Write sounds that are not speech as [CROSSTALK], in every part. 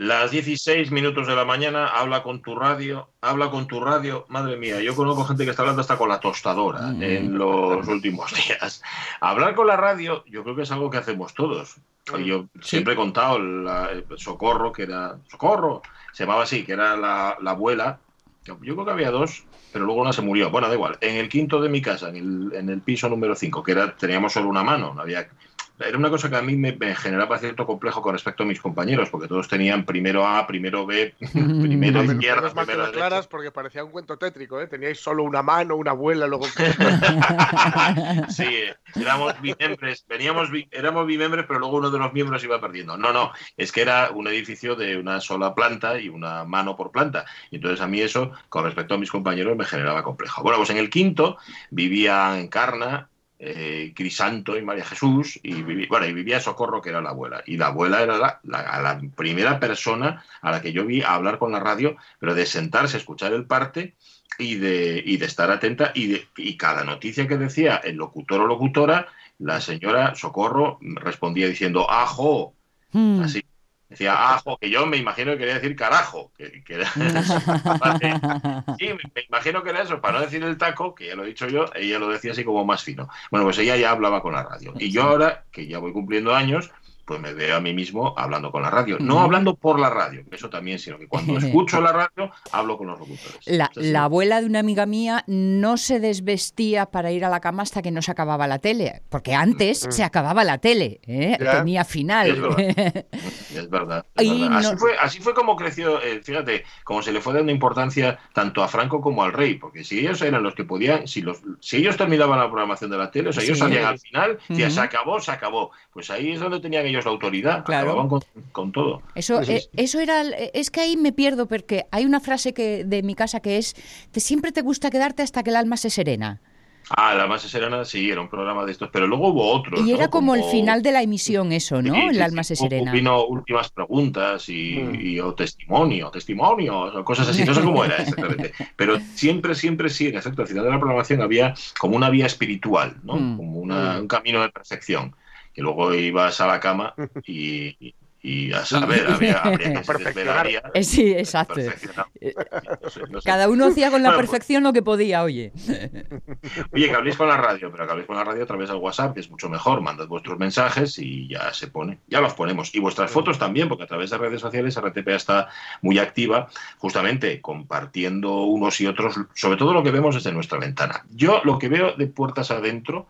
Las 16 minutos de la mañana, habla con tu radio, habla con tu radio. Madre mía, yo conozco gente que está hablando hasta con la tostadora Mm. en los últimos [LAUGHS] días. Hablar con la radio, yo creo que es algo que hacemos todos. Yo siempre he contado la, el Socorro, que era. Socorro, se llamaba así, que era la, la abuela. Yo creo que había dos, pero luego una se murió. Bueno, da igual. En el quinto de mi casa, en el, en el piso número 5, que era, teníamos solo una mano, no había era una cosa que a mí me, me, generaba cierto complejo con respecto a mis compañeros, porque todos tenían primero A, primero B, [LAUGHS] primero no, izquierda, primero lo aclaras porque parecía un cuento tétrico, ¿eh? Teníais solo una mano, una abuela, luego... [LAUGHS] sí, éramos bimembres, veníamos, éramos bimembres, pero luego uno de los miembros iba perdiendo. No, no, es que era un edificio de una sola planta y una mano por planta. Y entonces a mí eso, con respecto a mis compañeros, me generaba complejo. Bueno, pues en el quinto vivía Encarna, eh, Crisanto y María Jesús, y, viví, bueno, y vivía Socorro, que era la abuela. Y la abuela era la, la, la, primera persona a la que yo vi hablar con la radio, pero de sentarse, escuchar el parte y de, y de estar atenta. Y, de, y cada noticia que decía el locutor o locutora, la señora Socorro respondía diciendo, ajo, Hmm. así. Decía ajo, que yo me imagino que quería decir carajo. Que, que era... sí, me imagino que era eso, para no decir el taco, que ya lo he dicho yo, ella lo decía así como más fino. Bueno, pues ella ya hablaba con la radio. Y yo ahora, que ya voy cumpliendo años, pues me veo a mí mismo hablando con la radio. No hablando por la radio, eso también, sino que cuando [LAUGHS] escucho la radio, hablo con los locutores. La, la, abuela de una amiga mía no se desvestía para ir a la cama hasta que no se acababa la tele, porque antes se acababa la tele, ¿eh? tenía final. Es verdad. [LAUGHS] es verdad, es verdad. Así, no... fue, así, fue, como creció, eh, fíjate, como se le fue dando importancia tanto a Franco como al rey, porque si ellos eran los que podían, si, los, si ellos terminaban la programación de la tele, o sea, ellos sí. salían al final, uh -huh. se acabó, se acabó. Pues ahí es donde tenían ellos la autoridad, claro. acababan con, con todo. Eso, sí, eh, eso era, es que ahí me pierdo porque hay una frase que de mi casa que es, te, siempre te gusta quedarte hasta que el alma se serena. Ah, la alma se serena, sí, era un programa de estos, pero luego hubo otros. Y era como, como, el final de la emisión eso, ¿no? Sí, el sí, alma se serena. Vino últimas preguntas y, mm. y, o testimonio, testimonio, o cosas así, no sé cómo era exactamente. [LAUGHS] pero siempre, siempre sí, en efecto, al final de la programación había como una vía espiritual, ¿no? Mm. Como una, un camino de perfección que luego ibas a la cama y, y, [LAUGHS] y a saber, había, habría que se desvelaría. Eh, sí, exacto. No sé, no sé. Cada uno hacía con la bueno, perfección pues, lo que podía, oye. [LAUGHS] Oye, que habléis con la radio, pero que habléis con la radio a través del WhatsApp, que es mucho mejor. Mandad vuestros mensajes y ya se pone. Ya los ponemos. Y vuestras fotos también, porque a través de redes sociales RTPA está muy activa, justamente compartiendo unos y otros, sobre todo lo que vemos desde nuestra ventana. Yo lo que veo de puertas adentro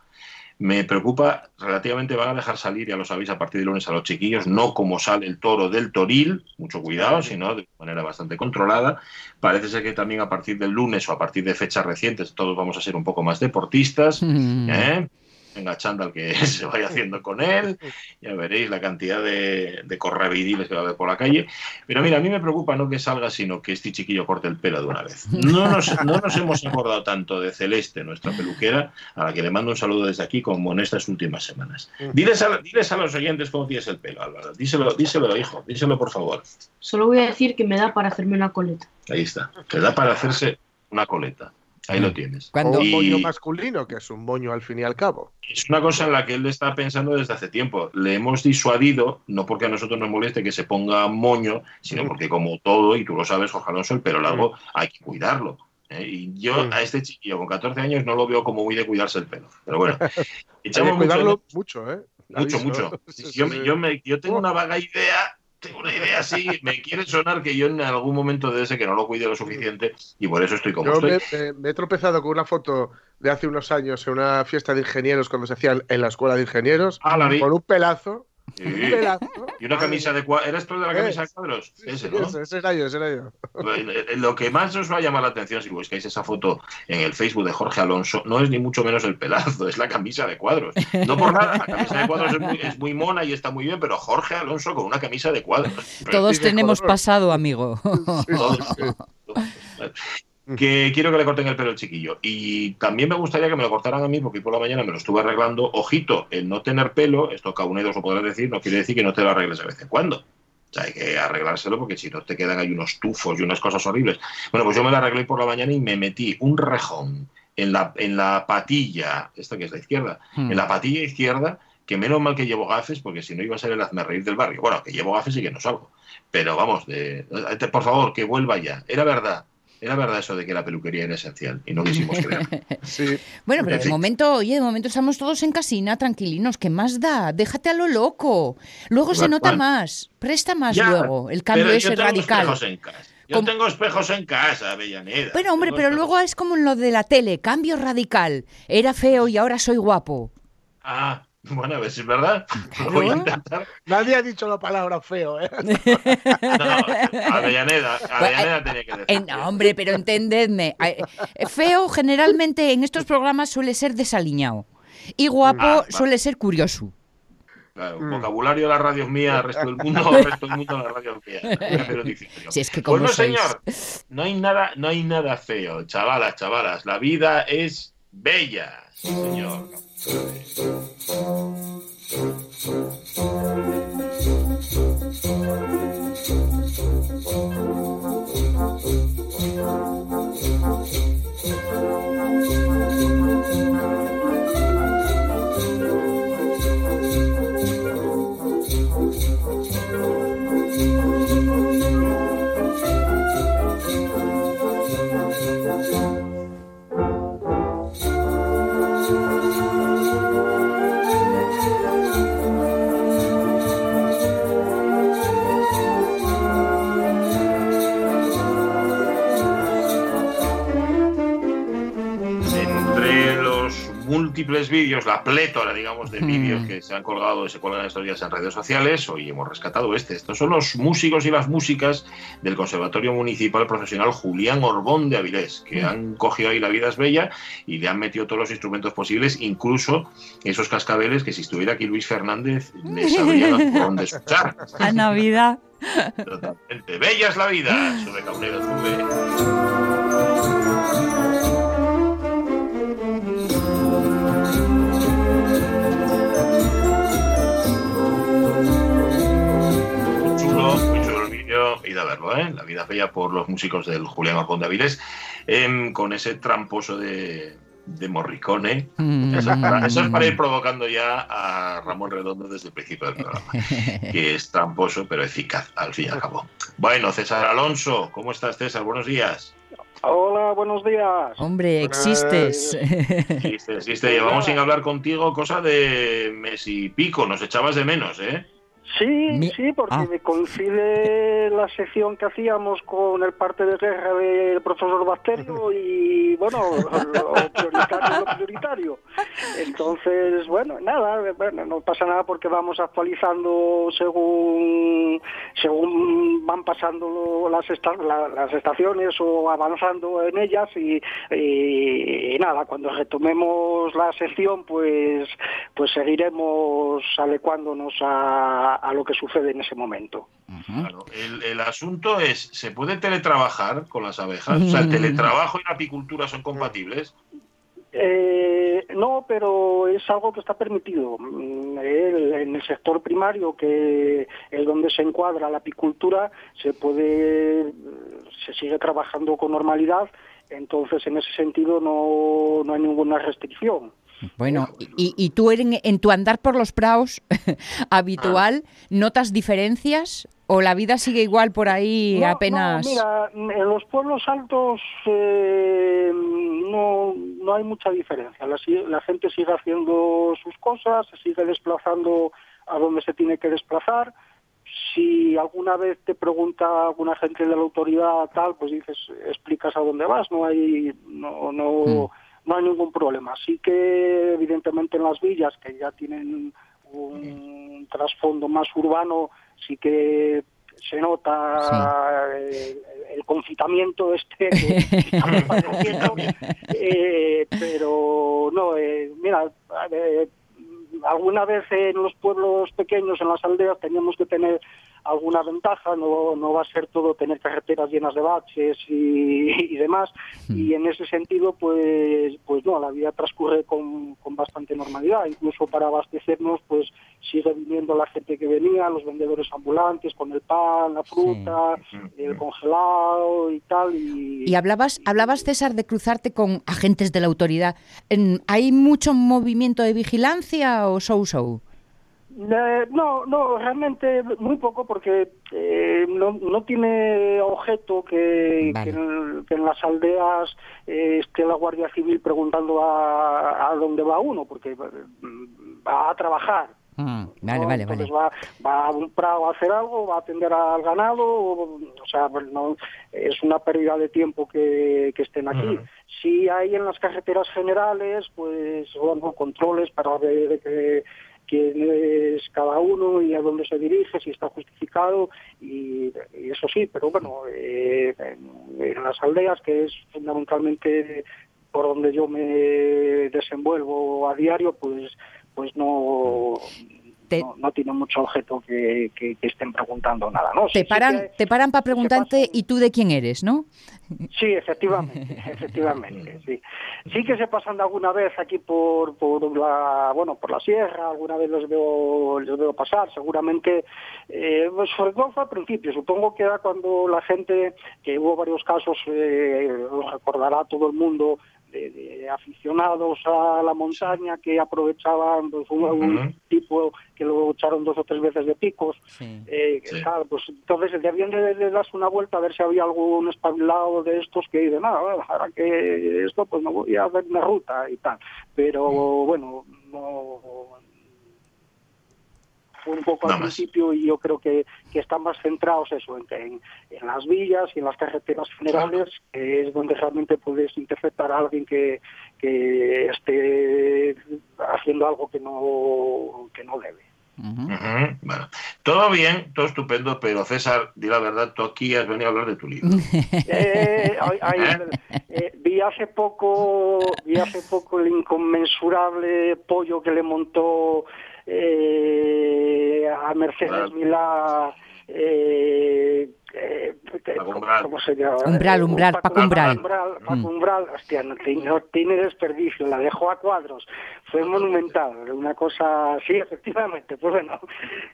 me preocupa relativamente, van a dejar salir, ya lo sabéis, a partir de lunes a los chiquillos, no como sale el toro del toril, mucho cuidado, sino de manera bastante controlada. Parece ser que también a partir del lunes o a partir de fechas recientes todos vamos a ser un poco más deportistas. Mm. ¿eh? Venga, chándal que [LAUGHS] se vaya haciendo con él, ya veréis la cantidad de, de correvidiles que va a haber por la calle. Pero mira, a mí me preocupa no que salga, sino que este chiquillo corte el pelo de una vez. No nos, no nos hemos acordado tanto de Celeste, nuestra peluquera, a la que le mando un saludo desde aquí, como en estas últimas semanas. Diles a, diles a los oyentes cómo tienes el pelo, Álvaro. Díselo, díselo, hijo, díselo por favor. Solo voy a decir que me da para hacerme una coleta. Ahí está, te da para hacerse una coleta. Ahí lo tienes. Cuando... un moño masculino, que es un moño al fin y al cabo. Es una cosa en la que él está pensando desde hace tiempo. Le hemos disuadido, no porque a nosotros nos moleste que se ponga moño, sino porque como todo, y tú lo sabes, Jorge Alonso, el pelo largo hay que cuidarlo. ¿eh? Y yo a este chiquillo con 14 años no lo veo como muy de cuidarse el pelo. Pero bueno, [LAUGHS] echamos hay que cuidarlo mucho, mucho, ¿eh? Mucho, mucho. [LAUGHS] Yo, me, yo, me, yo tengo una vaga idea tengo una idea así, me quiere sonar que yo en algún momento de ese que no lo cuide lo suficiente y por eso estoy como yo estoy. Me, me, he tropezado con una foto de hace unos años en una fiesta de ingenieros cuando se hacían en la escuela de ingenieros ah, con un pelazo. Sí. [LAUGHS] Y una camisa de cuadros. ¿Eres tú de la camisa de cuadros? Sí, ese, sí, ¿no? Ese, ese, era yo, ese era yo. Lo que más os va a llamar la atención si buscáis esa foto en el Facebook de Jorge Alonso no es ni mucho menos el pelazo, es la camisa de cuadros. No por nada, la camisa de cuadros es muy, es muy mona y está muy bien, pero Jorge Alonso con una camisa de cuadros. Todos tenemos pasado, amigo. Todos, que quiero que le corten el pelo al chiquillo. Y también me gustaría que me lo cortaran a mí, porque por la mañana me lo estuve arreglando. Ojito, el no tener pelo, esto caunedos lo podrá decir, no quiere decir que no te lo arregles de vez en cuando. O sea, hay que arreglárselo porque si no te quedan ahí unos tufos y unas cosas horribles. Bueno, pues yo me lo arreglé por la mañana y me metí un rejón en la, en la patilla, esta que es la izquierda, Hmm. en la patilla izquierda que menos mal que llevo gafes, porque si no iba a ser el hazme reír del barrio. Bueno, que llevo gafes y que no salgo. Pero vamos, de- por favor, que vuelva ya. Era verdad. Era verdad eso de que la peluquería era esencial y no quisimos creer. [LAUGHS] Sí. Bueno, pero En de fin. momento, oye, de momento estamos todos en casina, tranquilinos. ¿Qué más da? Déjate a lo loco. Luego se nota más. Presta más Ya, luego. El cambio tengo radical. espejos en casa. Yo ¿Cómo? tengo espejos en casa, Avellaneda. Bueno, hombre, Tengo pero espejos- luego es como en lo de la tele, cambio radical. Era feo y ahora soy guapo. Ah, [LAUGHS] bueno, a ver si es verdad. Voy a intentar. Nadie ha dicho la palabra feo, ¿eh? [LAUGHS] No, Avellaneda, Avellaneda tenía que decir. Eh, no, hombre, pero entendedme. eh, eh, Feo generalmente en estos programas suele ser desaliñado. Y guapo Ah, suele ser curioso. Claro, Mm. vocabulario de la radio es mía, el resto del mundo, el resto del mundo la radio es mía. Si es que Pues como no, sois. señor, no hay nada, no hay nada feo, chavalas, chavalas. La vida es bella, sí, señor. Entre múltiples vídeos, la plétora, digamos, de vídeos Mm. que se han colgado y se cuelgan estos días en redes sociales, hoy hemos rescatado este. Estos son los músicos y las músicas del Conservatorio Municipal Profesional Julián Orbón de Avilés, que Mm. han cogido ahí La vida es bella y le han metido todos los instrumentos posibles, incluso esos cascabeles que si estuviera aquí Luis Fernández les [LAUGHS] sabrían por dónde escuchar. A Navidad. Totalmente. Bella es la vida. Sube Cabrera, sube. Vídeo. Id a verlo, ¿eh? La vida bella por los músicos del Julián Orbón de Avilés, em, con ese tramposo de, de Morricone. Eso es, para, eso es para ir provocando ya a Ramón Redondo desde el principio del programa, [LAUGHS] que es tramposo pero eficaz al fin y al cabo. Bueno, César Alonso, ¿cómo estás César? Buenos días. Hola, buenos días. Hombre, existes. Existe, existe. Llevamos sin hablar contigo cosa de mes y pico, nos echabas de menos, ¿eh? Sí, Mi- sí, porque Ah. me coincide la sección que hacíamos con el parte de guerra del profesor Bacterio [LAUGHS] y, bueno, lo prioritario lo prioritario. Entonces, bueno, nada, bueno, no pasa nada porque vamos actualizando según según van pasando las, esta- la- las estaciones o avanzando en ellas y, y- y nada, cuando retomemos la sección, pues pues seguiremos adecuándonos a, a lo que sucede en ese momento. Claro, el, el asunto es, ¿se puede teletrabajar con las abejas? O sea, ¿el teletrabajo y la apicultura son compatibles? Eh, no, pero es algo que está permitido. Mm, el- en el sector primario, que es donde se encuadra la apicultura, se puede, se sigue trabajando con normalidad. Entonces, en ese sentido, no, no hay ninguna restricción. Bueno, y, y tú en, en tu andar por los praos [LAUGHS] habitual, ¿notas diferencias? ¿O la vida sigue igual por ahí No, apenas? no, mira, en los pueblos altos eh, no, no hay mucha diferencia. La, la gente sigue haciendo sus cosas, se sigue desplazando a donde se tiene que desplazar. Si alguna vez te pregunta alguna gente de la autoridad tal, pues dices, explicas a dónde vas, no hay, no, no, no hay ningún problema. Sí que evidentemente en las villas que ya tienen un trasfondo más urbano, sí que se nota el, el confitamiento este [LAUGHS] que eh, pero no, eh, mira, eh, alguna vez en los pueblos pequeños, en las aldeas, teníamos que tener alguna ventaja, no, no va a ser todo tener carreteras llenas de baches y, y demás, y en ese sentido, pues, pues no, la vida transcurre con, con bastante normalidad, incluso para abastecernos, pues sigue viniendo la gente que venía, los vendedores ambulantes con el pan, la fruta, el congelado y tal, y, Y hablabas, hablabas, César, de cruzarte con agentes de la autoridad. ¿Hay mucho movimiento de vigilancia o show show? Eh, no, no, realmente muy poco porque eh, no, no tiene objeto que, Vale. que en, que en las aldeas eh, esté la Guardia Civil preguntando a, a dónde va uno, porque mm, va a trabajar. Mm, vale, ¿no? vale, vale. Entonces Va, va a un prado a hacer algo, va a atender al ganado, o, o sea, pues no, es una pérdida de tiempo que, que estén aquí. Si hay en las carreteras generales, pues bueno, controles para ver que quién es cada uno y a dónde se dirige, si está justificado, y, eso sí, pero bueno, eh, en, en las aldeas, que es fundamentalmente por donde yo me desenvuelvo a diario, pues pues no, Te- no, no tiene mucho objeto que, que- que estén preguntando nada, ¿no? Te sí paran, que- te paran para preguntarte pasan- y tú de quién eres, ¿no? Sí, efectivamente, [LAUGHS] efectivamente, sí. Sí que se pasan alguna vez aquí por, por la, bueno, por la sierra, alguna vez los veo, los veo pasar, seguramente, eh, pues sobre todo fue al principio, supongo que era cuando la gente, que hubo varios casos, eh, recordará todo el mundo, de, de aficionados a la montaña que aprovechaban pues, un, tipo que lo echaron dos o tres veces de picos, Sí. eh, Sí. claro, pues entonces debían de, de darse una vuelta a ver si había algún espabilado de estos que dice, nada, ahora que esto, pues me voy a hacer una ruta y tal. Pero bueno, no un poco al más. principio y yo creo que, que están más centrados eso en, en, en las villas y en las carreteras generales, que es donde realmente puedes interceptar a alguien que, que esté haciendo algo que no, que no debe. Bueno, todo bien, todo estupendo, pero César, di la verdad, tú aquí has venido a hablar de tu libro. [LAUGHS] Eh, ay, eh, vi hace poco vi hace poco el inconmensurable pollo que le montó eh, a Mercedes Claro. Milá eh, eh, Umbral. ¿cómo se llama? Umbral, Umbral, Paco Paco Umbral. Paco Mm. Umbral, hostia, no, tiene- no tiene desperdicio, la dejó a cuadros, fue monumental, una cosa, sí, efectivamente, pues bueno,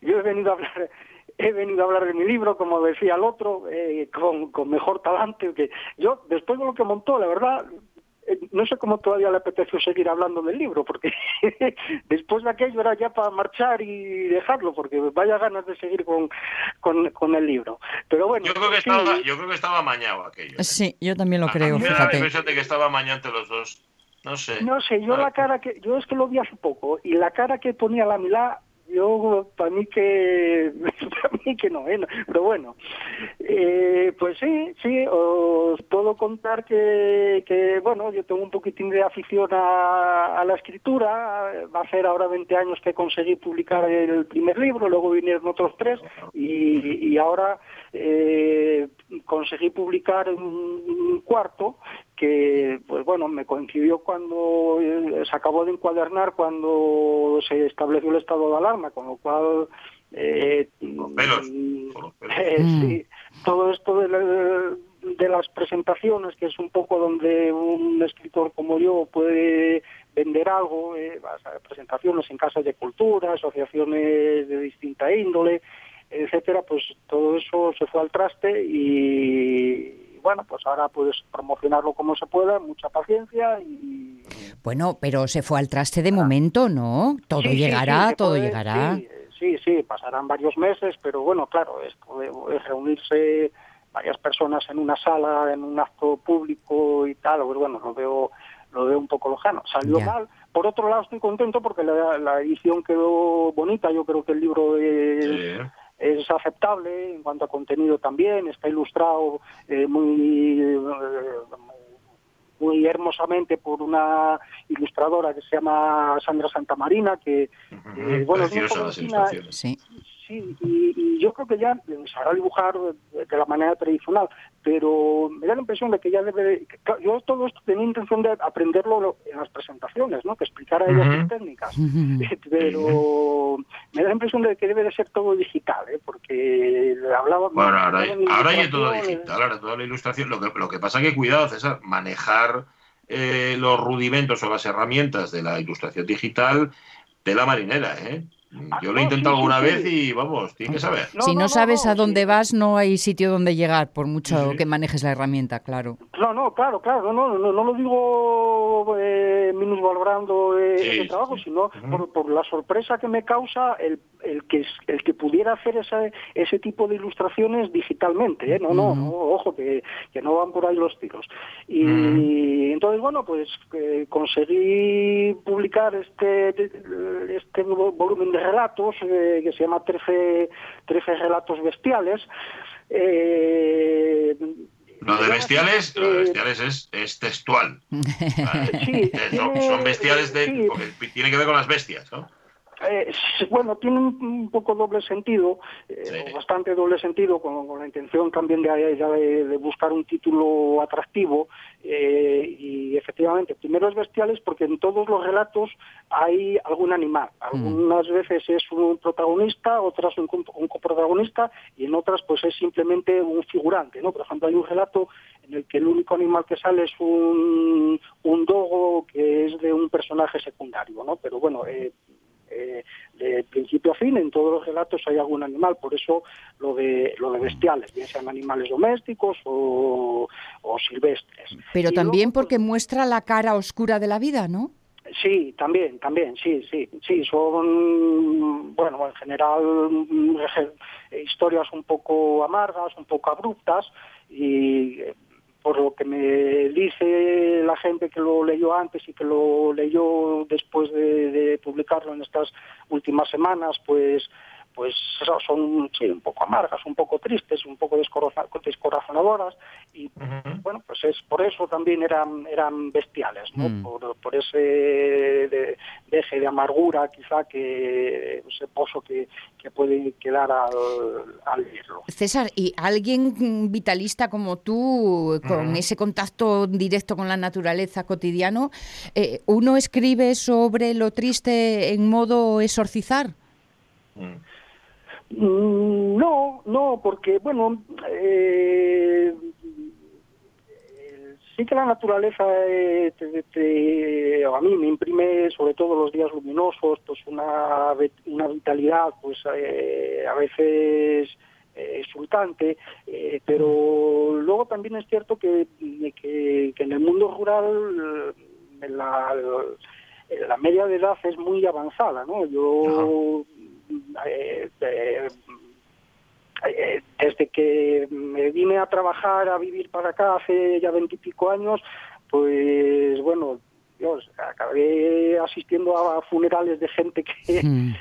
yo he venido a hablar he venido a hablar de mi libro, como decía el otro, eh, con, con mejor talante, que yo, después de lo que montó, la verdad, eh, no sé cómo todavía le apeteció seguir hablando del libro, porque [LAUGHS] después de aquello era ya para marchar y dejarlo, porque vaya ganas de seguir con, con, con el libro. Pero bueno, Yo creo que sí, estaba, yo creo que estaba amañado aquello. ¿eh? Sí, yo también lo A- creo, me da la fíjate. impresión de que estaba amañado entre los dos. No sé. No sé, yo la cara que, yo es que lo vi hace poco, y la cara que ponía la Milá, yo, para mí que, [LAUGHS] para mí que no, ¿eh? Pero bueno, eh, pues sí, sí, os puedo contar que, que, bueno, yo tengo un poquitín de afición a, a la escritura, va a ser ahora 20 años que conseguí publicar el primer libro, luego vinieron otros tres, y, y ahora eh, conseguí publicar un cuarto que pues bueno me coincidió cuando eh, se acabó de encuadernar cuando se estableció el estado de alarma con lo cual eh, Los pelos, por los pelos. eh, Mm. sí, todo esto de, la- de las presentaciones que es un poco donde un escritor como yo puede vender algo eh, vas a presentaciones en casas de cultura asociaciones de distinta índole etcétera, pues todo eso se fue al traste y bueno, pues ahora puedes promocionarlo como se pueda, mucha paciencia y Bueno, pero se fue al traste de momento, ¿no? Todo Sí, llegará, sí, todo puede, llegará. Sí, sí, sí, pasarán varios meses, pero bueno, claro, esto de, reunirse varias personas en una sala, en un acto público y tal, pues bueno, lo veo lo veo un poco lejano. Salió Ya. mal. Por otro lado, estoy contento porque la, la edición quedó bonita. Yo creo que el libro es, Sí. Es aceptable en cuanto a contenido también, está ilustrado eh, muy eh, muy hermosamente por una ilustradora que se llama Sandra Santamarina, que eh, bueno, es muy Preciosas las jovencina, ilustraciones. Sí. Sí, y, y yo creo que ya sabrá dibujar de, la manera tradicional, pero me da la impresión de que ya debe, de- que, claro, yo todo esto tenía intención de aprenderlo lo- en las presentaciones, ¿no? que explicara ella Ujú. sus técnicas, [LAUGHS] pero me da la impresión de que debe de ser todo digital, ¿eh? porque hablaba... Bueno, ahora, de ahora ya todo digital, ahora toda la ilustración. Lo que, lo que pasa que, cuidado, César, manejar eh, los rudimentos o las herramientas de la ilustración digital de la marinera, ¿eh? Ah, Yo lo he intentado alguna vez y vamos, tiene que saber. No, si no, sabes no, a dónde sí. vas, no hay sitio donde llegar, por mucho Sí, que manejes la herramienta, claro. No, no, claro, claro, no, no, no, no lo digo eh, minusvalorando eh, Sí, el sí, trabajo, sí. sino por, por la sorpresa que me causa el, el que es- el que pudiera hacer ese, ese tipo de ilustraciones digitalmente, ¿eh? no, no, no, ojo que, que no van por ahí los tiros. Y entonces, bueno, pues eh, conseguí publicar este este nuevo volumen de relatos eh, que se llama 13, 13 relatos bestiales. Eh, Lo de bestiales, lo de eh, bestiales es, es textual. [LAUGHS] Vale. Sí, Eh, son, bestiales de, sí. porque tiene que ver con las bestias, ¿no? Eh, bueno, tiene un un poco doble sentido, eh, Sí. bastante doble sentido, con, con la intención también de, de- de buscar un título atractivo. eh, y efectivamente, primero es bestiales porque en todos los relatos hay algún animal. Algunas veces es un protagonista, otras un, un coprotagonista y en otras pues es simplemente un figurante. ¿no? Por ejemplo, hay un relato en el que el único animal que sale es un, un dogo que es de un personaje secundario. ¿no? Pero bueno, eh, de principio a fin en todos los relatos hay algún animal por eso lo de lo de bestiales bien sean animales domésticos o, o silvestres Pero Y también luego, pues, porque muestra la cara oscura de la vida, ¿no? Sí, también, también, sí, sí, sí, son, bueno, en general mm, [LAUGHS] historias un poco amargas, un poco abruptas y por lo que me dice la gente que lo leyó antes y que lo leyó después de, publicarlo en estas últimas semanas, pues pues eso, son sí, un poco amargas, un poco tristes, un poco descorazonadoras y bueno, pues es por eso también eran eran bestiales, ¿no? Mm. Por, por ese de- deje de amargura quizá que ese pozo que, que puede quedar al, al leerlo. César, y alguien vitalista como tú, con ese contacto directo con la naturaleza cotidiano, eh, ¿uno escribe sobre lo triste en modo exorcizar? Mm. Mm, No, no, porque, bueno, eh, sí que la naturaleza eh, te- a mí me imprime, sobre todo los días luminosos, pues una, una vitalidad, pues eh, a veces eh, exultante, eh, pero luego también es cierto que, que, en el mundo rural la, la media de edad es muy avanzada, ¿no? Yo eh, eh, desde que me vine a trabajar, a vivir para acá hace ya veintipico años, pues bueno, Dios, acabé asistiendo a funerales de gente que, Mm.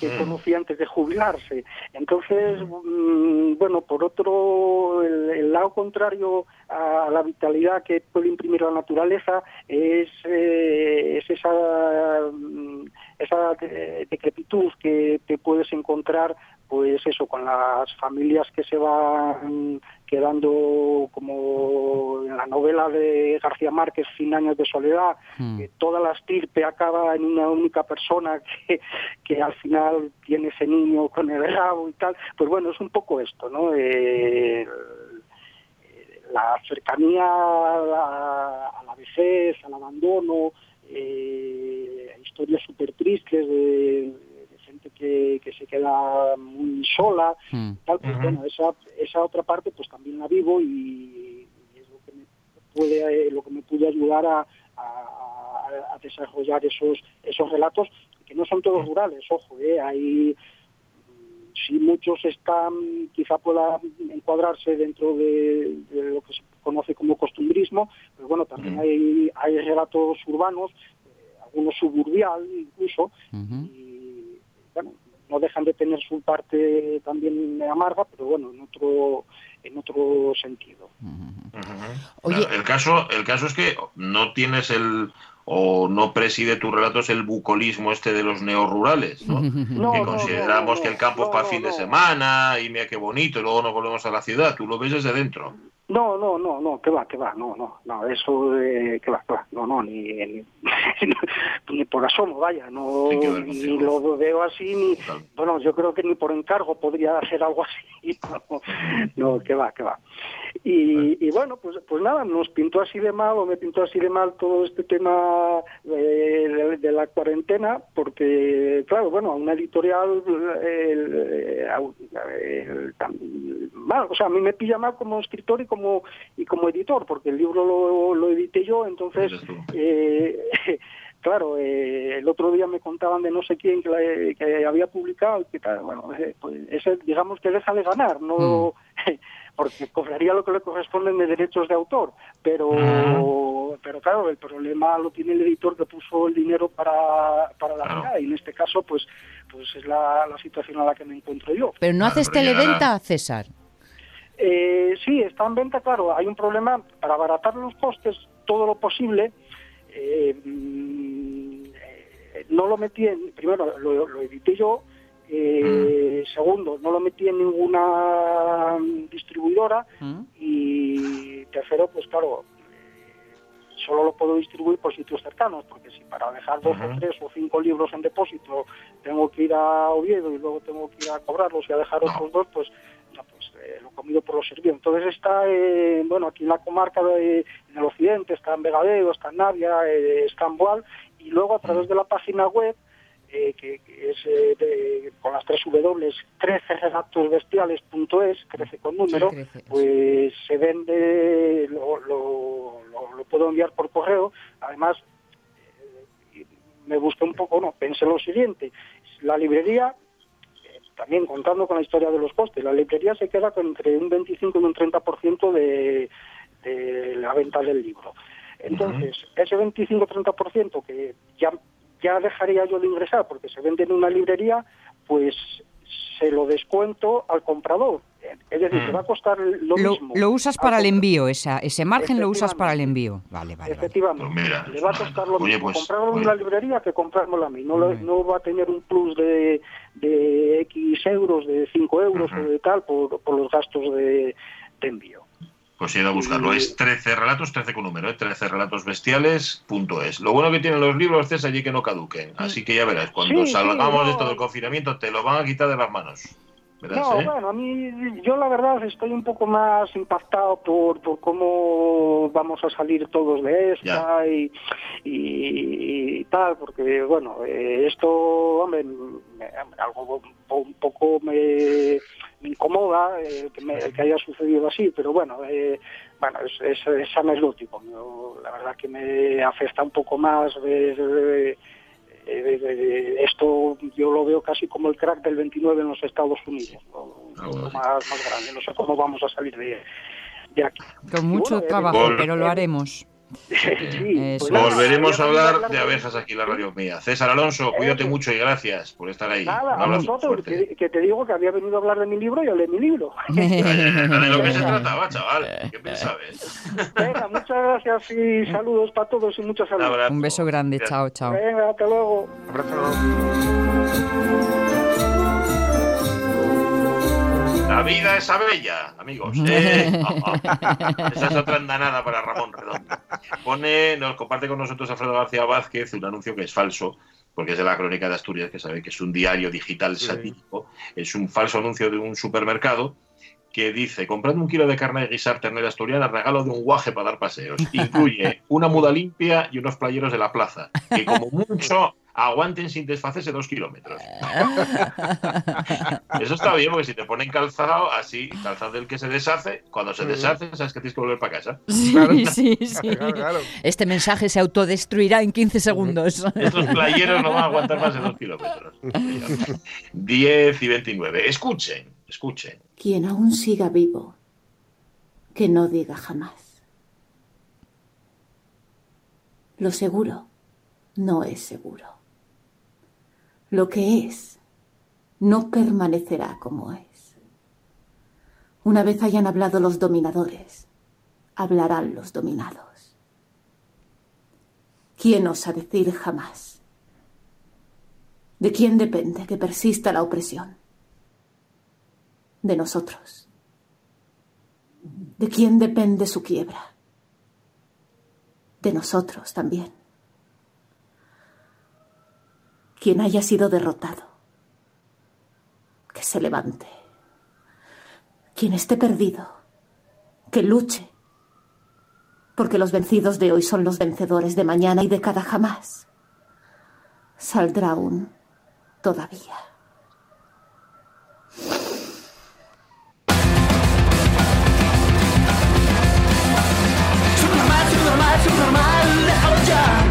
Que conocí antes de jubilarse. Entonces, mm, bueno, por otro, el, el lado contrario a la vitalidad que puede imprimir la naturaleza es, eh, es esa, mm, esa de- decrepitud que te puedes encontrar, pues eso, con las familias que se van quedando como en la novela de García Márquez, Cien años de soledad, Mm. que toda la estirpe acaba en una única persona que, que al final tiene ese niño con el rabo y tal. Pues bueno, es un poco esto, ¿no? Eh, la cercanía a la, a la vejez, al abandono, eh, historias súper tristes de, de gente que, que se queda muy sola, Mm. tal, pues bueno, esa, esa otra parte pues también la vivo y, y es lo que me puede, eh, lo que me puede ayudar a, a- a desarrollar esos, esos relatos, que no son todos rurales, ojo, eh, hay si muchos están, quizá pueda encuadrarse dentro de, de lo que se conoce como costumbrismo, pero bueno, también Mm. hay, hay relatos urbanos, eh, algunos suburbial incluso, y bueno, no dejan de tener su parte también amarga, pero bueno, en otro, en otro sentido. Oye- el caso, el caso es que no tienes el o no preside tus relatos el bucolismo este de los neorurales, ¿no? No, que no, consideramos no, que el campo no, es para no, fin de semana y mira qué bonito y luego nos volvemos a la ciudad. Tú lo ves desde dentro. No, no, no, no, que va, que va, no, no, no, eso, eh, que va, que va, no, no, ni, [LAUGHS] ni, ni por asomo, vaya, no, ni sí. lo veo así, ni, bueno, yo creo que ni por encargo podría hacer algo así, [LAUGHS] no, no, que va, que va. Y, bueno, pues, pues nada, nos pintó así de mal o me pintó así de mal todo este tema de, la cuarentena, porque, claro, bueno, a una editorial, mal, o sea, a mí me pilla mal como escritor y como y como editor, porque el libro lo, lo edité yo, entonces... Eh, [LAUGHS] claro, eh, el otro día me contaban de no sé quién que, había publicado y que tal, bueno, eh, pues ese digamos que deja de ganar, no mm. [LAUGHS] porque cobraría lo que le corresponden de derechos de autor, pero ah. pero claro, el problema lo tiene el editor que puso el dinero para, para la claro. y en este caso pues pues es la, situación a la que me encuentro yo. Pero no haces televenta, César. Eh, sí, está en venta, claro. Hay un problema para abaratar los costes todo lo posible. Eh, no lo metí en, primero lo, edité yo, eh, mm. segundo, no lo metí en ninguna distribuidora mm. y tercero, pues claro, solo lo puedo distribuir por sitios cercanos, porque si para dejar dos o tres o cinco libros en depósito tengo que ir a Oviedo y luego tengo que ir a cobrarlos y a dejar otros dos, pues, pues eh, lo comido por los servicios. Entonces está, bueno, aquí en la comarca de, en el occidente, está en Vegadeo, está en Navia, eh, está en Boal, y luego a través de la página web, eh, que, es eh, con las tres W, 13 relatos crece con número, pues se vende, lo, lo, puedo enviar por correo. Además, eh, me busqué un poco, no, pensé lo siguiente, la librería también contando con la historia de los costes, la librería se queda con entre un 25 y un 30% de, de la venta del libro. Entonces, ese 25-30% que ya, ya dejaría yo de ingresar porque se vende en una librería, pues se lo descuento al comprador. Es decir, te mm. va a costar lo, mismo. Lo usas para el envío, esa, ese margen lo usas para el envío. Vale, vale. Efectivamente. Pues le va a costar lo mismo pues, comprarlo en la librería que comprármelo a mí. No, no va a tener un plus de, de X euros, de 5 euros o de tal por, por los gastos de envío. Pues he ido a buscarlo. Es 13 relatos, 13 con número, ¿eh? 13 relatos bestiales, punto es. Lo bueno que tienen los libros es allí que no caduquen. Así que ya verás, cuando salgamos de esto del confinamiento, te lo van a quitar de las manos. no, eh? bueno, a mí, yo la verdad estoy un poco más impactado por, por cómo vamos a salir todos de esta y, y, tal, porque, bueno, eh, esto, hombre, algo un poco me me incomoda eh, que, haya sucedido así, pero bueno, eh, bueno es, es, anecdótico. la verdad que me afecta un poco más de, esto yo lo veo casi como el crack del 29 en los Estados Unidos, ah, más, más grande. No sé cómo vamos a salir de, de aquí. Con mucho trabajo, pero lo haremos. Pues Volveremos a hablar de abejas aquí en la radio mía. César Alonso, cuídate mucho y gracias por estar ahí. Nada, a vosotros, que, te digo que había venido a hablar de mi libro y hablé de mi libro. [LAUGHS] de lo que se trataba, chaval. ¿Qué [LAUGHS] pensabas? Venga, muchas gracias y saludos para todos y muchas saludos. Un beso grande, chao, chao. Venga, hasta luego. La vida es bella, amigos. [LAUGHS] ¿eh? Esa es otra andanada para Ramón Redondo. Pone, nos comparte con nosotros Alfredo García Vázquez un anuncio que es falso, porque es de la Crónica de Asturias, que sabe que es un diario digital satírico. Es un falso anuncio de un supermercado que dice, comprando un kilo de carne de guisar ternera asturiana, regalo de un guaje para dar paseos. Incluye una muda limpia y unos playeros de la plaza, que como [LAUGHS] mucho aguanten sin desfacerse dos kilómetros. [LAUGHS] Eso está bien, porque si te ponen calzado, así, calzado del que se deshace, cuando se deshace, sabes que tienes que volver para casa. Sí, sí, sí. [LAUGHS] Este mensaje se autodestruirá en 15 segundos. Estos playeros no van a aguantar más de dos kilómetros. [LAUGHS] 10 y 29. Escuchen, escuchen. Quien aún siga vivo, que no diga jamás. Lo seguro no es seguro. Lo que es no permanecerá como es. Una vez hayan hablado los dominadores, hablarán los dominados. ¿Quién osa decir jamás? ¿De quién depende que persista la opresión? De nosotros. ¿De quién depende su quiebra? De nosotros también quien haya sido derrotado, que se levante. Quien esté perdido, que luche. Porque los vencidos de hoy son los vencedores de mañana y de cada jamás. Saldrá aún todavía. Subnormal, subnormal, subnormal, déjalo ya.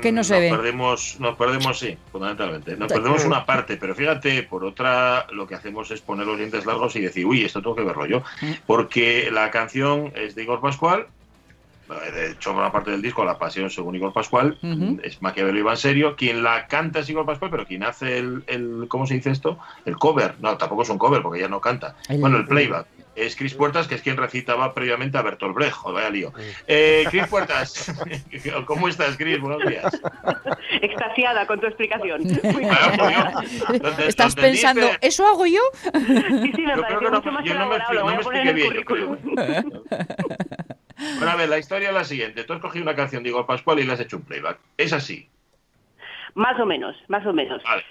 Que, no se nos ve. perdemos, nos perdemos, sí, fundamentalmente. Nos perdemos una parte, pero fíjate, por otra, lo que hacemos es poner los dientes largos y decir, uy, esto tengo que verlo yo. Mm. Porque la canción es de Igor Pascual. De hecho, una parte del disco, La Pasión según Igor Pascual, es Maquiavelo y Serio. Quien la canta es Igor Pascual, pero quien hace el, el- ¿cómo se dice esto? El cover. No, tampoco es un cover, porque ya no canta. El- bueno, el playback. Es Chris Puertas, que es quien recitaba previamente a Bertolt Brecht. Joder, vaya lío. Eh, Chris Puertas, [LAUGHS] ¿cómo estás, Chris? Buenos días. Extasiada con tu explicación. Bueno, pues yo- ¿dónde- Estás dónde pensando, dice? ¿eso hago yo? Sí, sí, me Yo creo no- mucho más yo no me no me poner en el expliqué bien. Bueno, a ver, la historia es la siguiente. Tú has cogido una canción de Igor Pascual y le has hecho un playback. Es así. Más o menos, más o menos. Vale.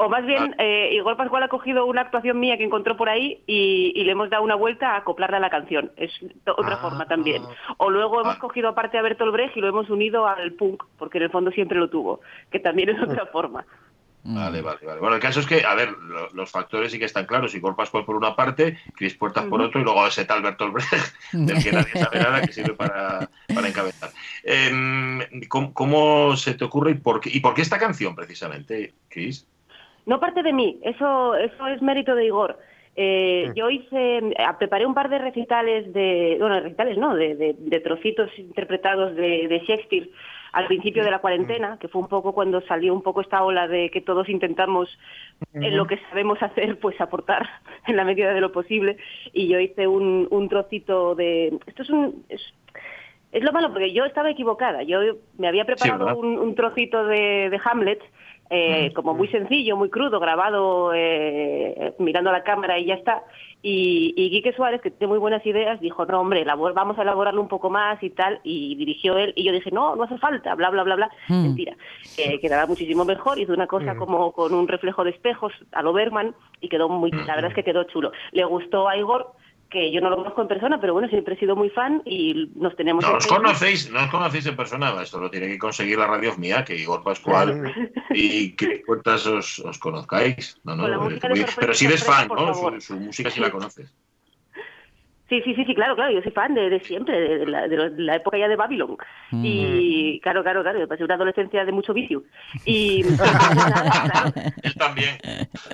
O más bien, eh, Igor Pascual ha cogido una actuación mía que encontró por ahí y, y le hemos dado una vuelta a acoplarla a la canción. Es otra Ah. forma también. O luego hemos Ah. cogido aparte a Bertolt Brecht y lo hemos unido al punk, porque en el fondo siempre lo tuvo, que también es otra forma. Vale, vale, vale. Bueno, el caso es que, a ver, lo- los factores sí que están claros. Igor Pascual por una parte, Chris Puertas por otro, y luego ese tal Bertolt Brecht, [LAUGHS] del que nadie sabe nada, que sirve para, para encabezar. Em, ¿cómo, cómo se te ocurre y por qué, y por qué esta canción, precisamente, Chris? No parte de mí, eso, eso es mérito de Igor. Eh, Yo hice, eh, preparé un par de recitales de, bueno, recitales no, de, de- de trocitos interpretados de, de Shakespeare al principio de la cuarentena, que fue un poco cuando salió un poco esta ola de que todos intentamos en lo que sabemos hacer, pues aportar [LAUGHS] en la medida de lo posible. Y yo hice un, un trocito de, esto es un, es, es lo malo porque yo estaba equivocada. Yo me había preparado un, un trocito de, de Hamlet, eh, como muy sencillo, muy crudo, grabado eh, mirando a la cámara y ya está. Y, y Quique Suárez, que tiene muy buenas ideas, dijo, no, hombre, elabor- vamos a elaborarlo un poco más y tal. Y dirigió él. Y yo dije, no, no hace falta, bla, bla, bla, bla. Mm. Mentira. Eh, quedaba muchísimo mejor. Hizo una cosa como con un reflejo de espejos a lo Berman y quedó muy, la verdad es que quedó chulo. Le gustó a Igor que yo no lo conozco en persona, pero bueno, siempre he sido muy fan y nos tenemos... No os conocéis, no os conocéis en persona, esto lo tiene que conseguir la radio mía, que Igor Pascual y que Puertas os, os conozcáis. No, no, muy- pero si eres sorpresa, fan, ¿no? Su, su música sí la conoces. Sí, sí, sí, sí, claro, claro, yo soy fan de, de siempre, de la, de lo- de la época ya de Babylon. Y claro, claro, claro, yo pasé una adolescencia de mucho vicio. Y [LAUGHS] [LAUGHS] Él también.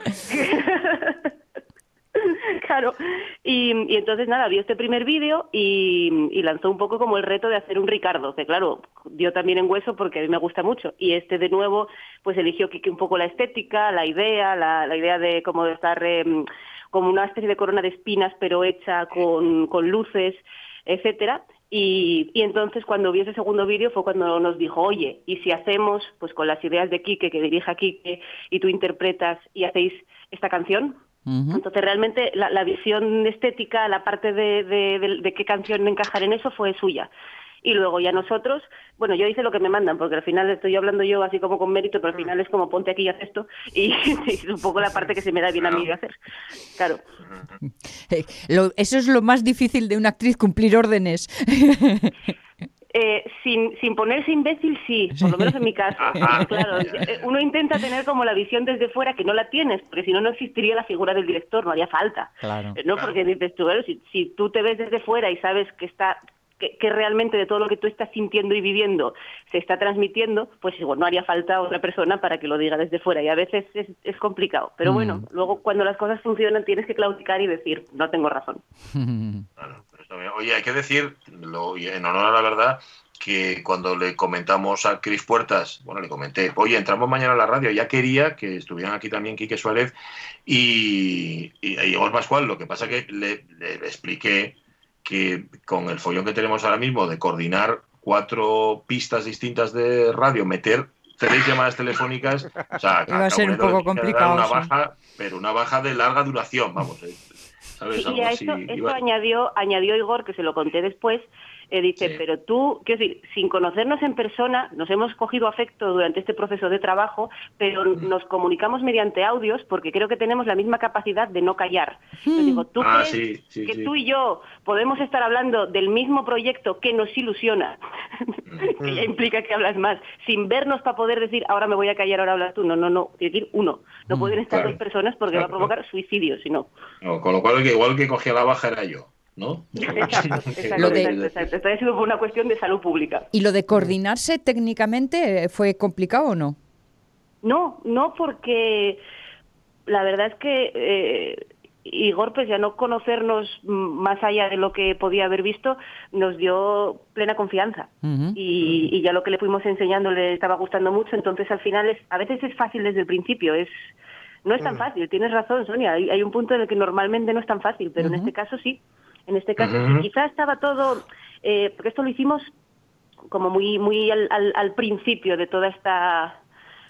[LAUGHS] [LAUGHS] claro. Y, entonces nada, vio este primer vídeo y, lanzó un poco como el reto de hacer un Ricardo, que claro, dio también en hueso porque a mí me gusta mucho. Y este de nuevo, pues eligió Kike un poco la estética, la idea, la, la idea de como de estar em, como una especie de corona de espinas, pero hecha con, luces, etcétera. Y, y entonces cuando vi ese segundo vídeo fue cuando nos dijo, oye, ¿y si hacemos pues con las ideas de Quique, que dirija Quique, y tú interpretas y hacéis esta canción? Entonces realmente la, la visión estética, la parte de, de- de- de qué canción encajar en eso fue suya. Y luego ya nosotros, bueno, yo hice lo que me mandan, porque al final estoy hablando yo así como con mérito, pero al final es como ponte aquí y haz esto, y [LAUGHS] es un poco la parte que se me da bien a mí de hacer. Claro. [LAUGHS] Eh, lo- eso es lo más difícil de una actriz, cumplir órdenes. [LAUGHS] Eh, sin, sin ponerse imbécil, sí, por lo menos en mi caso. [LAUGHS] Claro, eh, uno intenta tener como la visión desde fuera, que no la tienes, porque si no, no existiría la figura del director, no haría falta. Claro. Eh, No, porque dices tú, bueno, si, si tú te ves desde fuera y sabes que está que, que realmente de todo lo que tú estás sintiendo y viviendo se está transmitiendo, pues igual no haría falta otra persona para que lo diga desde fuera y a veces es, es complicado. Pero bueno, luego cuando las cosas funcionan tienes que claudicar y decir, no tengo razón. [LAUGHS] Bien. Oye, hay que decir, lo- en honor a la verdad, que cuando le comentamos a Cris Puertas, bueno, le comenté, oye, entramos mañana a la radio, ya quería que estuvieran aquí también Quique Suárez y, y, y Igor Pascual, lo que pasa que le, le expliqué que con el follón que tenemos ahora mismo de coordinar cuatro pistas distintas de radio, meter seis llamadas telefónicas, o sea, [LAUGHS] Iba a ser un poco complicado, Una sí. baja, pero una baja de larga duración, vamos. eh, ¿sabes? Sí, Algo y a esto iba- añadió, añadió Igor, que se lo conté después, eh, dice, Sí. pero tú, quiero decir, sin conocernos en persona, nos hemos cogido afecto durante este proceso de trabajo, pero Mm. nos comunicamos mediante audios porque creo que tenemos la misma capacidad de no callar. Yo digo, ¿tú Ah, crees sí, sí, que sí. tú y yo podemos estar hablando del mismo proyecto que nos ilusiona? [LAUGHS] que ya implica que hablas más, sin vernos para poder decir, ahora me voy a callar, ahora hablas tú. No, no, no, tiene que ir uno. No pueden estar claro. dos personas porque va a provocar suicidio, si no. No, con lo cual, que igual que cogía la baja era yo, ¿no? [LAUGHS] Exacto, exacto, de- exacto, exacto. Esto ha sido por una cuestión de salud pública. ¿Y lo de coordinarse técnicamente eh, fue complicado o no? No, no porque la verdad es que eh, Igor, pues ya no conocernos mm, más allá de lo que podía haber visto, nos dio plena confianza. Y, y ya lo que le fuimos enseñando le estaba gustando mucho, entonces al final es, a veces es fácil desde el principio, es no es tan fácil, tienes razón Sonia, hay, hay un punto en el que normalmente no es tan fácil, pero en este caso sí, en este caso quizá estaba todo, eh, porque esto lo hicimos como muy muy al, al, al principio de toda esta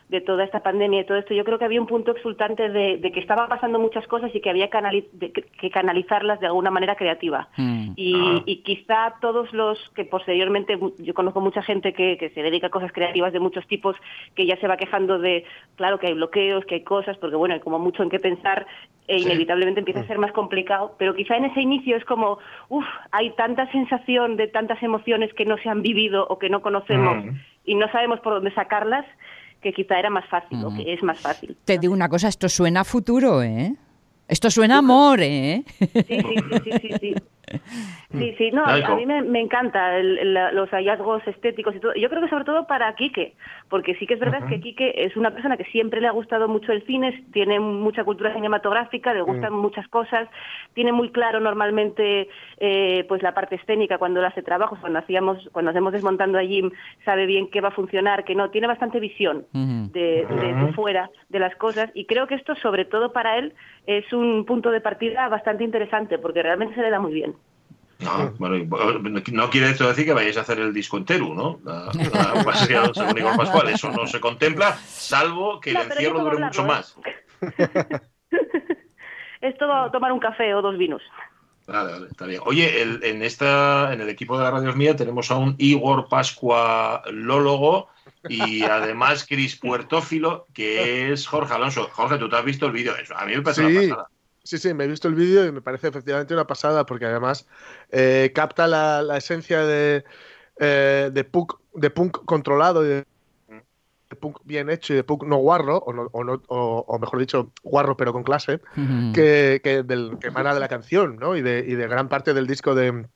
de toda esta pandemia y todo esto, yo creo que había un punto exultante de, de que estaban pasando muchas cosas y que había de- que, canalizarlas de alguna manera creativa. Mm. Y, Ah. y quizá todos los que posteriormente, yo conozco mucha gente que, que se dedica a cosas creativas de muchos tipos, que ya se va quejando de, claro, que hay bloqueos, que hay cosas, porque bueno, hay como mucho en qué pensar e inevitablemente empieza a ser más complicado, pero quizá en ese inicio es como, uff, hay tanta sensación de tantas emociones que no se han vivido o que no conocemos Mm. y no sabemos por dónde sacarlas, que quizá era más fácil o que es más fácil. Te digo una cosa, esto suena a futuro, ¿eh? Esto suena a amor, ¿eh? Sí, sí, sí, sí, sí, sí. Sí, sí, no, a, a mí me, me encanta el- los hallazgos estéticos y todo. Yo creo que sobre todo para Quique, porque sí que es verdad que Quique es una persona que siempre le ha gustado mucho el cine, tiene mucha cultura cinematográfica, le gustan muchas cosas, tiene muy claro normalmente eh, pues la parte escénica cuando él hace trabajos, cuando hacíamos, cuando hacemos desmontando allí, sabe bien qué va a funcionar, qué no, tiene bastante visión de, de- de fuera de las cosas y creo que esto sobre todo para él es un punto de partida bastante interesante porque realmente se le da muy bien. No, bueno, no quiere esto decir que vayáis a hacer el disco entero, ¿no? La, la [LAUGHS] paseo según Igor Pascual, eso no se contempla, salvo que el No, encierro dure mucho hablarlo, más. ¿eh? [LAUGHS] es todo tomar un café o dos vinos. Vale, vale, está bien. Oye, el- en esta, en el equipo de la Radio Mía tenemos a un Igor Pascua lólogo y además Cris Puertófilo, que es Jorge Alonso. Jorge, tú te has visto el vídeo, eso a mí me parece Sí. una pasada. Sí, sí, me he visto el vídeo y me parece efectivamente una pasada porque además eh, capta la, la esencia de, eh, de, punk, de punk controlado y de, de punk bien hecho y de punk no guarro, o, no- o no- o- o mejor dicho, guarro pero con clase, que, que, del, que emana de la canción ¿no? y, de, y de gran parte del disco de,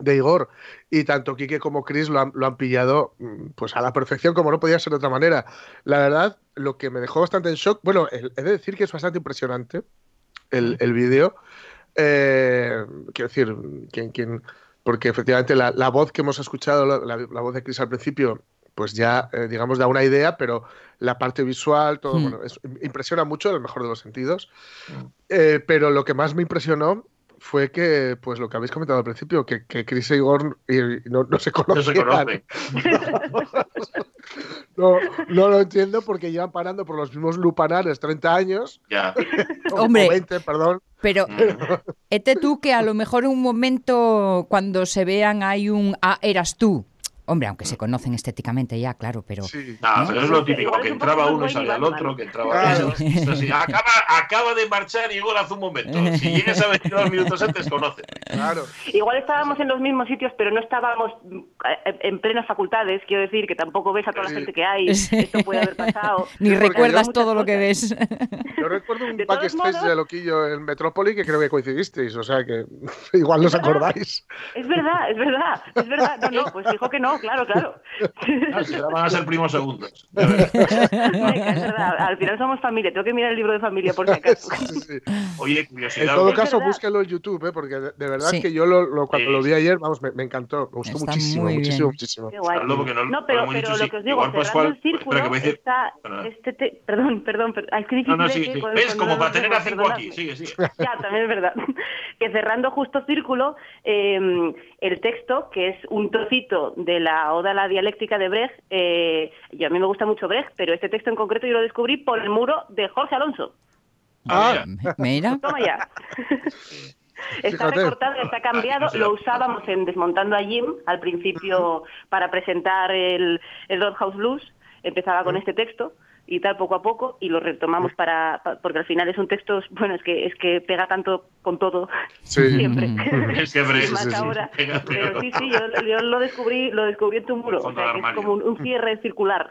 de Igor. Y tanto Quique como Chris lo han, lo han pillado mm, pues a la perfección, como no podía ser de otra manera. La verdad, lo que me dejó bastante en shock, bueno, he de decir que es bastante impresionante el, el vídeo. Eh, quiero decir, quien, quien, porque efectivamente la, la voz que hemos escuchado, la, voz de Chris al principio, pues ya, eh, digamos, da una idea, pero la parte visual, todo, Hmm. bueno, es- impresiona mucho en el mejor de los sentidos. Eh, pero lo que más me impresionó fue que, pues lo que habéis comentado al principio, que, que Chris y Igor y- y no, no se No conocían. se conoce. [LAUGHS] No, no lo entiendo porque llevan parando por los mismos lupanares 30 años. Ya. [LAUGHS] o Hombre. 20, perdón. Pero, este tú que a lo mejor en un momento cuando se vean hay un ah, eras tú. Hombre, aunque se conocen estéticamente ya, claro, pero Sí. No, ¿No? pero es lo típico, Igual que entraba uno y salía el otro, que entraba... Claro. Es- es así, acaba, acaba de marchar y Igor hace un momento. Si llegas a 22 minutos antes, conoce. Claro. Igual estábamos en los mismos sitios, pero no estábamos mm, eh, en plenas facultades, quiero decir, que tampoco ves a toda la gente que hay, esto puede haber pasado. [LAUGHS] ni Sí, recuerdas yo- todo lo que ves. [LAUGHS] Yo recuerdo un De backstage modos- de Loquillo en Metrópoli que creo que coincidisteis, o sea que [LAUGHS] igual no os acordáis. Es verdad, es verdad, es verdad. No, no, pues dijo que no, claro, claro. [LAUGHS] Van a ser primos segundos. Ya verás. Venga, es verdad, al final somos familia, tengo que mirar el libro de familia por si acaso. Sí, sí. Oye, En curiosidad. todo Es caso, búsquelo en YouTube, ¿eh? porque de, verdad Sí. que yo lo, lo- cuando Sí. lo vi ayer, vamos, me, me encantó. Me gustó Está muchísimo, muchísimo, muchísimo. Qué guay. Hazlo porque no- pero, pero dicho, lo que os digo, Igual cerrando Pascual- el círculo, espera, decir- está este te- perdón, perdón, perdón, es que difícil No, no, es sí, Como para tener a cinco aquí. Sigue, sigue. [LAUGHS] Ya, también es verdad. Que cerrando justo círculo, eh, el texto, que es un trocito de la Oda a la dialéctica de Brecht, eh, yo a mí me gusta mucho Brecht, pero este texto en concreto yo lo descubrí por el muro de Jorge Alonso. Ah, Mira, [LAUGHS] Toma ya. [LAUGHS] Está Fíjate. recortado, está cambiado. Lo usábamos en Desmontando a Jim al principio para presentar el, el Roadhouse Blues. Empezaba con este texto y tal poco a poco y lo retomamos para, pa- porque al final es un texto [LAUGHS] bueno es que es que pega tanto con todo Sí. [LAUGHS] siempre [LAUGHS] Es que Brecht- Y más sí, sí. ahora pero pero- sí sí yo, yo lo descubrí lo descubrí en tu muro o sea que es como un, un cierre circular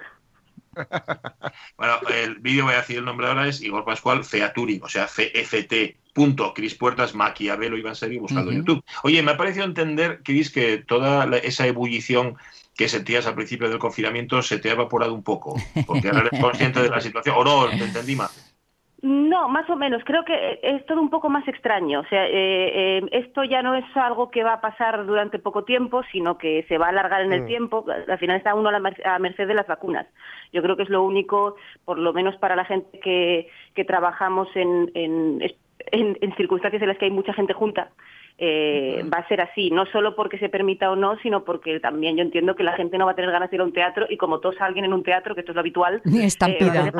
Bueno, el vídeo voy a decir el nombre ahora es Igor Pascual Featuring, o sea, CFT. Punto, Cris Puertas, Maquiavelo, iban a seguir buscando en Ujú. YouTube. Oye, me ha parecido entender, Cris, que toda la- esa ebullición que sentías al principio del confinamiento se te ha evaporado un poco, porque ahora eres consciente de la situación. O no, te entendí mal. No, más o menos. Creo que es todo un poco más extraño. O sea, eh, eh, esto ya no es algo que va a pasar durante poco tiempo, sino que se va a alargar en el Mm. tiempo. Al final está uno a, la mer- a merced de las vacunas. Yo creo que es lo único, por lo menos para la gente que, que trabajamos en, en, en- en circunstancias en las que hay mucha gente junta. Eh, va a ser así, no solo porque se permita o no, sino porque también yo entiendo que la gente no va a tener ganas de ir a un teatro y como todos alguien en un teatro, que esto es lo habitual, Ni eh, estampida.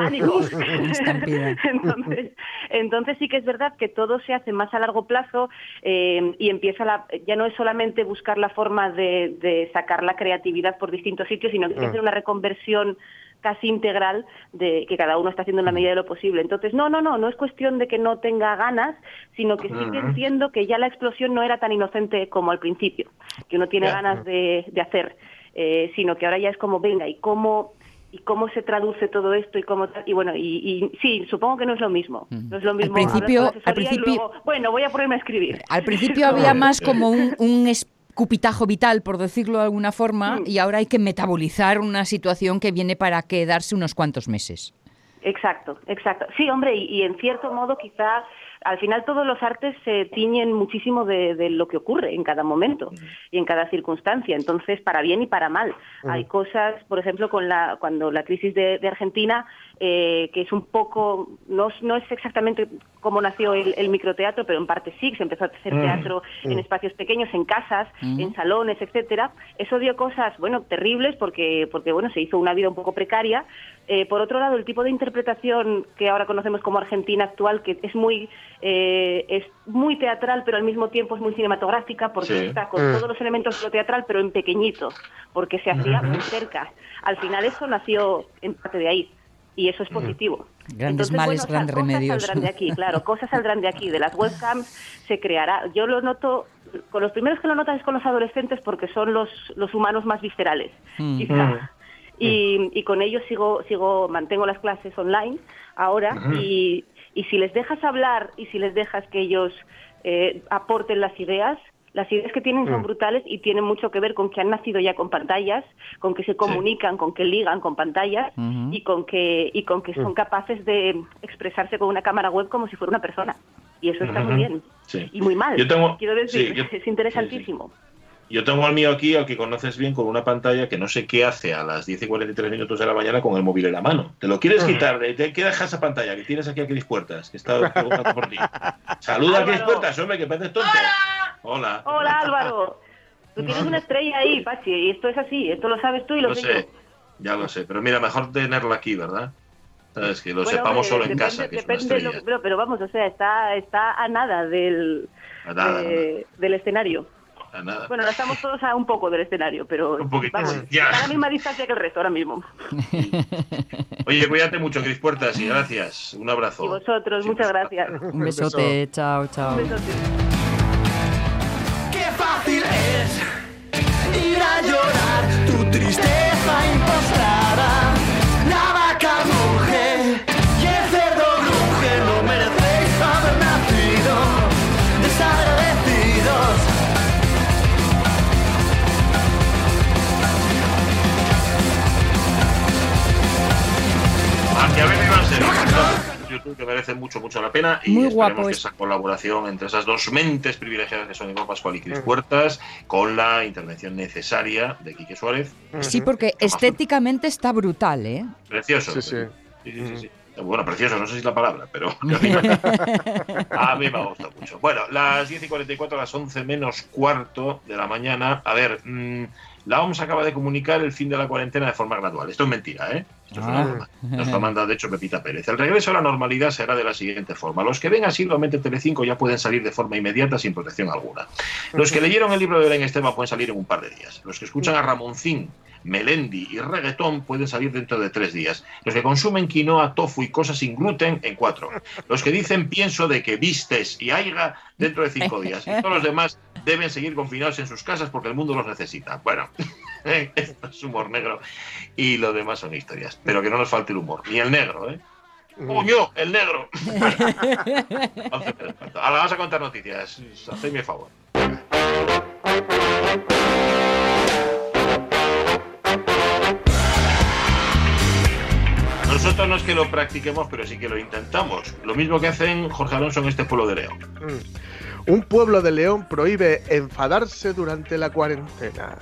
Estampida. [LAUGHS] entonces, entonces sí que es verdad que todo se hace más a largo plazo eh, y empieza la, ya no es solamente buscar la forma de, de sacar la creatividad por distintos sitios, sino que hay que Mm. hacer una reconversión casi integral de que cada uno está haciendo en la medida de lo posible. Entonces, no, no, no, no es cuestión de que no tenga ganas, sino que sí que entiendo que ya la explosión no era tan inocente como al principio, que uno tiene ganas de, de hacer, eh, sino que ahora ya es como, venga, ¿y cómo, y cómo se traduce todo esto y cómo tal? y bueno y, y sí supongo que no es lo mismo no es lo Al mismo con principio- al principio- luego, bueno voy a ponerme a escribir. Al principio [LAUGHS] había más como un, un escupitajo vital, por decirlo de alguna forma, Mm. y ahora hay que metabolizar una situación que viene para quedarse unos cuantos meses. Exacto, exacto. Sí, hombre, y, y en cierto modo quizá al final todos los artes se tiñen muchísimo de, de lo que ocurre en cada momento y en cada circunstancia, entonces para bien y para mal. Hay cosas, por ejemplo, con la cuando la crisis de, de Argentina, eh, que es un poco, no, es- no es exactamente cómo nació el, el microteatro, pero en parte sí, se empezó a hacer Mm. teatro en espacios pequeños, en casas, Mm. en salones, etcétera. Eso dio cosas, bueno, terribles porque, porque bueno, se hizo una vida un poco precaria. Eh, por otro lado, el tipo de interpretación que ahora conocemos como Argentina actual, que es muy, eh, es muy teatral, pero al mismo tiempo es muy cinematográfica, porque Sí. está con Mm. todos los elementos de lo teatral, pero en pequeñito, porque se hacía muy cerca. Al final eso nació en parte de ahí. Y eso es positivo. Grandes Entonces, males, bueno, grandes cosas remedios. saldrán de aquí, claro, cosas saldrán de aquí. De las webcams se creará. Yo lo noto, con los primeros que lo notan es con los adolescentes porque son los, los humanos más viscerales, Mm. quizá. Y, y con ellos sigo, sigo, mantengo las clases online ahora y, y si les dejas hablar y si les dejas que ellos eh, aporten las ideas, las ideas que tienen son Mm. brutales y tienen mucho que ver con que han nacido ya con pantallas, con que se comunican, con que ligan con pantallas y con que y con que son capaces de expresarse con una cámara web como si fuera una persona. Y eso está muy bien Sí. y muy mal. Yo tengo- Quiero decir, sí, yo- [LAUGHS] es interesantísimo. Yo tengo al mío aquí, al que conoces bien, con una pantalla que no sé qué hace a las 10 y 43 minutos de la mañana con el móvil en la mano. ¿Te lo quieres quitar? ¿De ¿Qué dejas esa pantalla? Que tienes aquí a Cris Puertas, que está preguntando por ti. [LAUGHS] Saluda a Cris. Puertas, hombre, que pareces tonto. Hola. Hola Álvaro, tú tienes una estrella ahí, Pachi, y esto es así, esto lo sabes tú y lo, Lo sé ya lo sé. Pero mira, mejor tenerla aquí, ¿verdad? Sabes, que lo Bueno, sepamos solo en depende- casa, que es una depende de lo- estrella. pero, pero vamos, o sea, está, está a nada del, A nada, de- del escenario. A nada. Bueno, ahora estamos todos a un poco del escenario, pero [LAUGHS] Un poquito, vamos, ya. está a la misma distancia que el resto ahora mismo. [LAUGHS] Oye, cuídate mucho, Cris Puertas, y gracias. Un abrazo. Y vosotros, muchas gracias. [LAUGHS] Un besote, chao, chao. Un besote. Qué fácil es ir a llorar tu tristeza impostrada. YouTube. que merece mucho, mucho la pena. Y Muy esperemos guapo que es. esa colaboración entre esas dos mentes privilegiadas que son Iván Pascual y Cris Mm. Puertas, con la intervención necesaria de Quique Suárez. Sí, porque estéticamente está brutal, ¿eh? Precioso. Sí, sí. Sí, sí, sí, sí. Bueno, precioso, no sé si es la palabra, pero [LAUGHS] a mí, me- [LAUGHS] gusta mucho. Bueno, las 10 y 44, las 11 menos cuarto de la mañana. A ver, mm, la OMS acaba de comunicar el fin de la cuarentena de forma gradual. Esto es mentira, ¿eh? Esto es una broma. Nos lo manda, de hecho, Pepita Pérez. El regreso a la normalidad será de la siguiente forma. Los que ven asiduamente Telecinco ya pueden salir de forma inmediata sin protección alguna. Los que leyeron el libro de Belén Esteban pueden salir en un par de días. Los que escuchan a Ramoncín, Melendi y reggaetón pueden salir dentro de tres días. Los que consumen quinoa, tofu y cosas sin gluten en cuatro. Los que dicen pienso de que vistes y aiga dentro de cinco días. Y todos los demás deben seguir confinados en sus casas porque el mundo los necesita. Bueno, [LAUGHS] esto es humor negro y lo demás son historias. Pero que no nos falte el humor, ni el negro, ¿eh? ¡Coño, el negro! [LAUGHS] Ahora vas a contar noticias. Hacedme favor. Nosotros no es que lo practiquemos, pero sí que lo intentamos. Lo mismo que hacen Jorge Alonso en este pueblo de León. Mm. Un pueblo de León prohíbe enfadarse durante la cuarentena.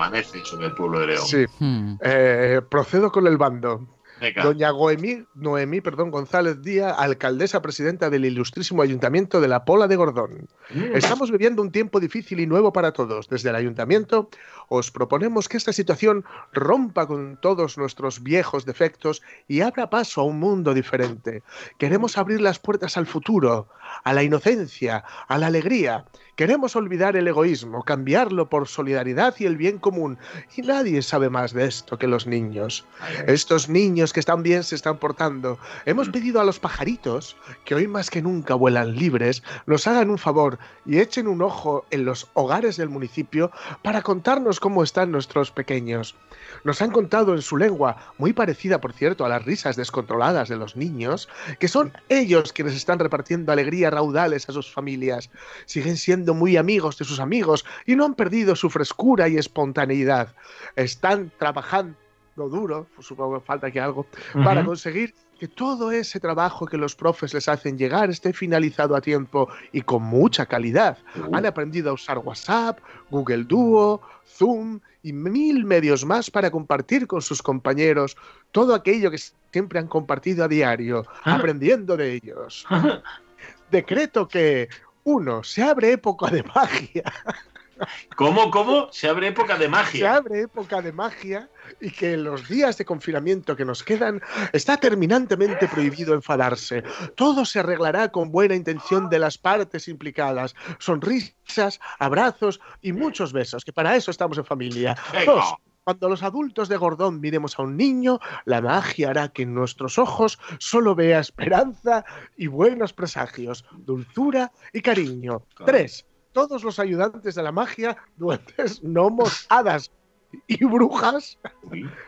Amanece sobre el pueblo de León. Sí. Hmm. Eh, procedo con el bando. Venga. Doña Goemí, Noemí perdón, González Díaz, alcaldesa presidenta del ilustrísimo ayuntamiento de La Pola de Gordón. Mm. Estamos viviendo un tiempo difícil y nuevo para todos. Desde el ayuntamiento os proponemos que esta situación rompa con todos nuestros viejos defectos y abra paso a un mundo diferente. Queremos abrir las puertas al futuro, a la inocencia, a la alegría. Queremos olvidar el egoísmo, cambiarlo por solidaridad y el bien común. Y nadie sabe más de esto que los niños. Estos niños que están bien se están portando. Hemos pedido a los pajaritos, que hoy más que nunca vuelan libres, nos hagan un favor y echen un ojo en los hogares del municipio para contarnos cómo están nuestros pequeños. Nos han contado en su lengua, muy parecida por cierto a las risas descontroladas de los niños, que son ellos quienes están repartiendo alegría raudales a sus familias. Siguen siendo muy amigos de sus amigos y no han perdido su frescura y espontaneidad. Están trabajando duro, pues supongo que falta que algo, para conseguir que todo ese trabajo que los profes les hacen llegar esté finalizado a tiempo y con mucha calidad. Han aprendido a usar WhatsApp, Google Duo, Zoom y mil medios más para compartir con sus compañeros todo aquello que siempre han compartido a diario, aprendiendo de ellos. Decreto que, uno, se abre época de magia. ¿Cómo, cómo? Se abre época de Se magia. abre época de magia y que en los días de confinamiento que nos quedan está terminantemente prohibido enfadarse. Todo se arreglará con buena intención de las partes implicadas. Sonrisas, abrazos y muchos besos, que para eso estamos en familia. Dos, cuando los adultos de Gordón miremos a un niño, la magia hará que en nuestros ojos solo vea esperanza y buenos presagios, dulzura y cariño. Tres, todos los ayudantes de la magia, duendes, gnomos, hadas y brujas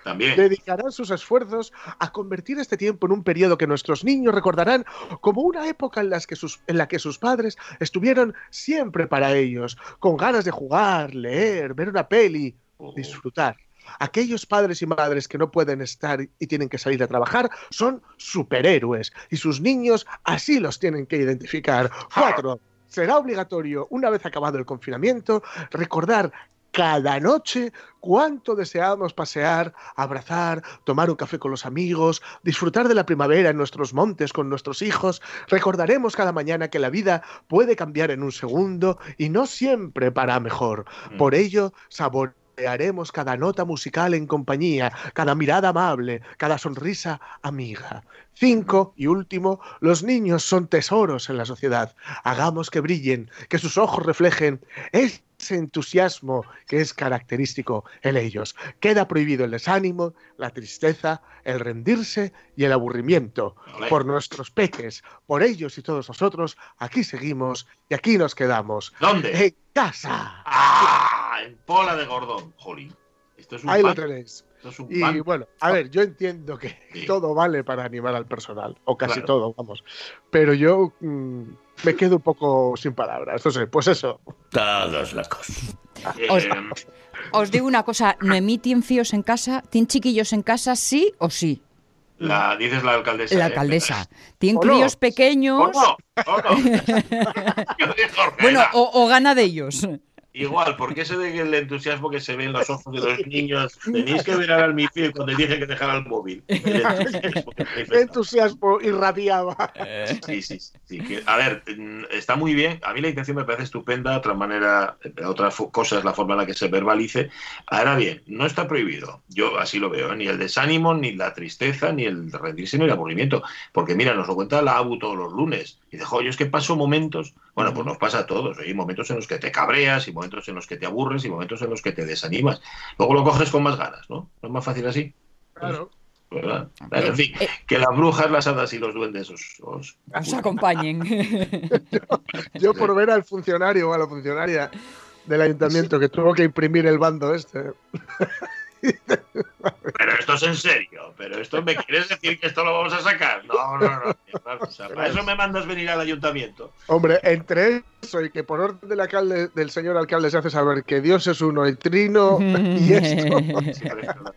también. dedicarán sus esfuerzos a convertir este tiempo en un periodo que nuestros niños recordarán como una época en, las que sus, en la que sus padres estuvieron siempre para ellos, con ganas de jugar, leer, ver una peli, Oh. disfrutar. Aquellos padres y madres que no pueden estar y tienen que salir a trabajar son superhéroes y sus niños así los tienen que identificar. Cuatro. Será obligatorio, una vez acabado el confinamiento, recordar cada noche cuánto deseamos pasear, abrazar, tomar un café con los amigos, disfrutar de la primavera en nuestros montes con nuestros hijos. Recordaremos cada mañana que la vida puede cambiar en un segundo y no siempre para mejor. Mm. Por ello, saborearemos cada nota musical en compañía, cada mirada amable, cada sonrisa amiga. Cinco y último, los niños son tesoros en la sociedad. Hagamos que brillen, que sus ojos reflejen ese entusiasmo que es característico en ellos. Queda prohibido el desánimo, la tristeza, el rendirse y el aburrimiento. Por nuestros peques, por ellos y todos nosotros, aquí seguimos y aquí nos quedamos. ¿Dónde? En casa. ¡Ah! En Pola de Gordón. Jolín. Esto es un Ahí lo pan, tenéis. esto es un Y pan. bueno, a ver, yo entiendo que Sí. [LAUGHS] todo vale para animar al personal, o casi Claro. todo, vamos. Pero yo mm, me quedo un poco sin palabras. Entonces, pues eso. Todos locos. Eh, Os- Os digo una cosa, Noemí tiene fíos en casa, tiene chiquillos en casa, sí o sí. la, dices la alcaldesa. La ¿eh? alcaldesa. [LAUGHS] Tiene ¿O no? críos ¿O pequeños. no? ¿O no? [LAUGHS] Bueno, o, o gana de ellos. Igual, porque ese de el entusiasmo que se ve en los ojos de los niños, tenéis que ver al mi cuando dije que dejara el móvil. El entusiasmo que entusiasmo irradiaba. Sí, sí, sí. Que- a ver, mm, está muy bien. A mí la intención me parece estupenda. Otra manera, eh, otra cosa es la forma en la que se verbalice. Ahora bien, no está prohibido. Yo así lo veo. ¿eh? Ni el desánimo, ni la tristeza, ni el rendirse, ni el aburrimiento. Porque mira, nos lo cuenta la ABU todos los lunes. Y dice, yo es que paso momentos. Bueno, pues nos pasa a todos. Hay momentos en los que te cabreas, y momentos en los que te aburres, y momentos en los que te desanimas. Luego lo coges con más ganas, ¿no? ¿No es más fácil así? Claro. ¿Verdad? En fin, que las brujas, las hadas y los duendes os, os- Os acompañen. [LAUGHS] Yo por ver al funcionario o a la funcionaria del ayuntamiento que tuvo que imprimir el bando este. Pero esto es en serio, pero esto me quieres decir que esto lo vamos a sacar. No, no, no. Para eso me mandas venir al ayuntamiento. Hombre, entre eso y que por orden del alcalde, del señor alcalde se hace saber que Dios es uno y trino [LAUGHS] y esto.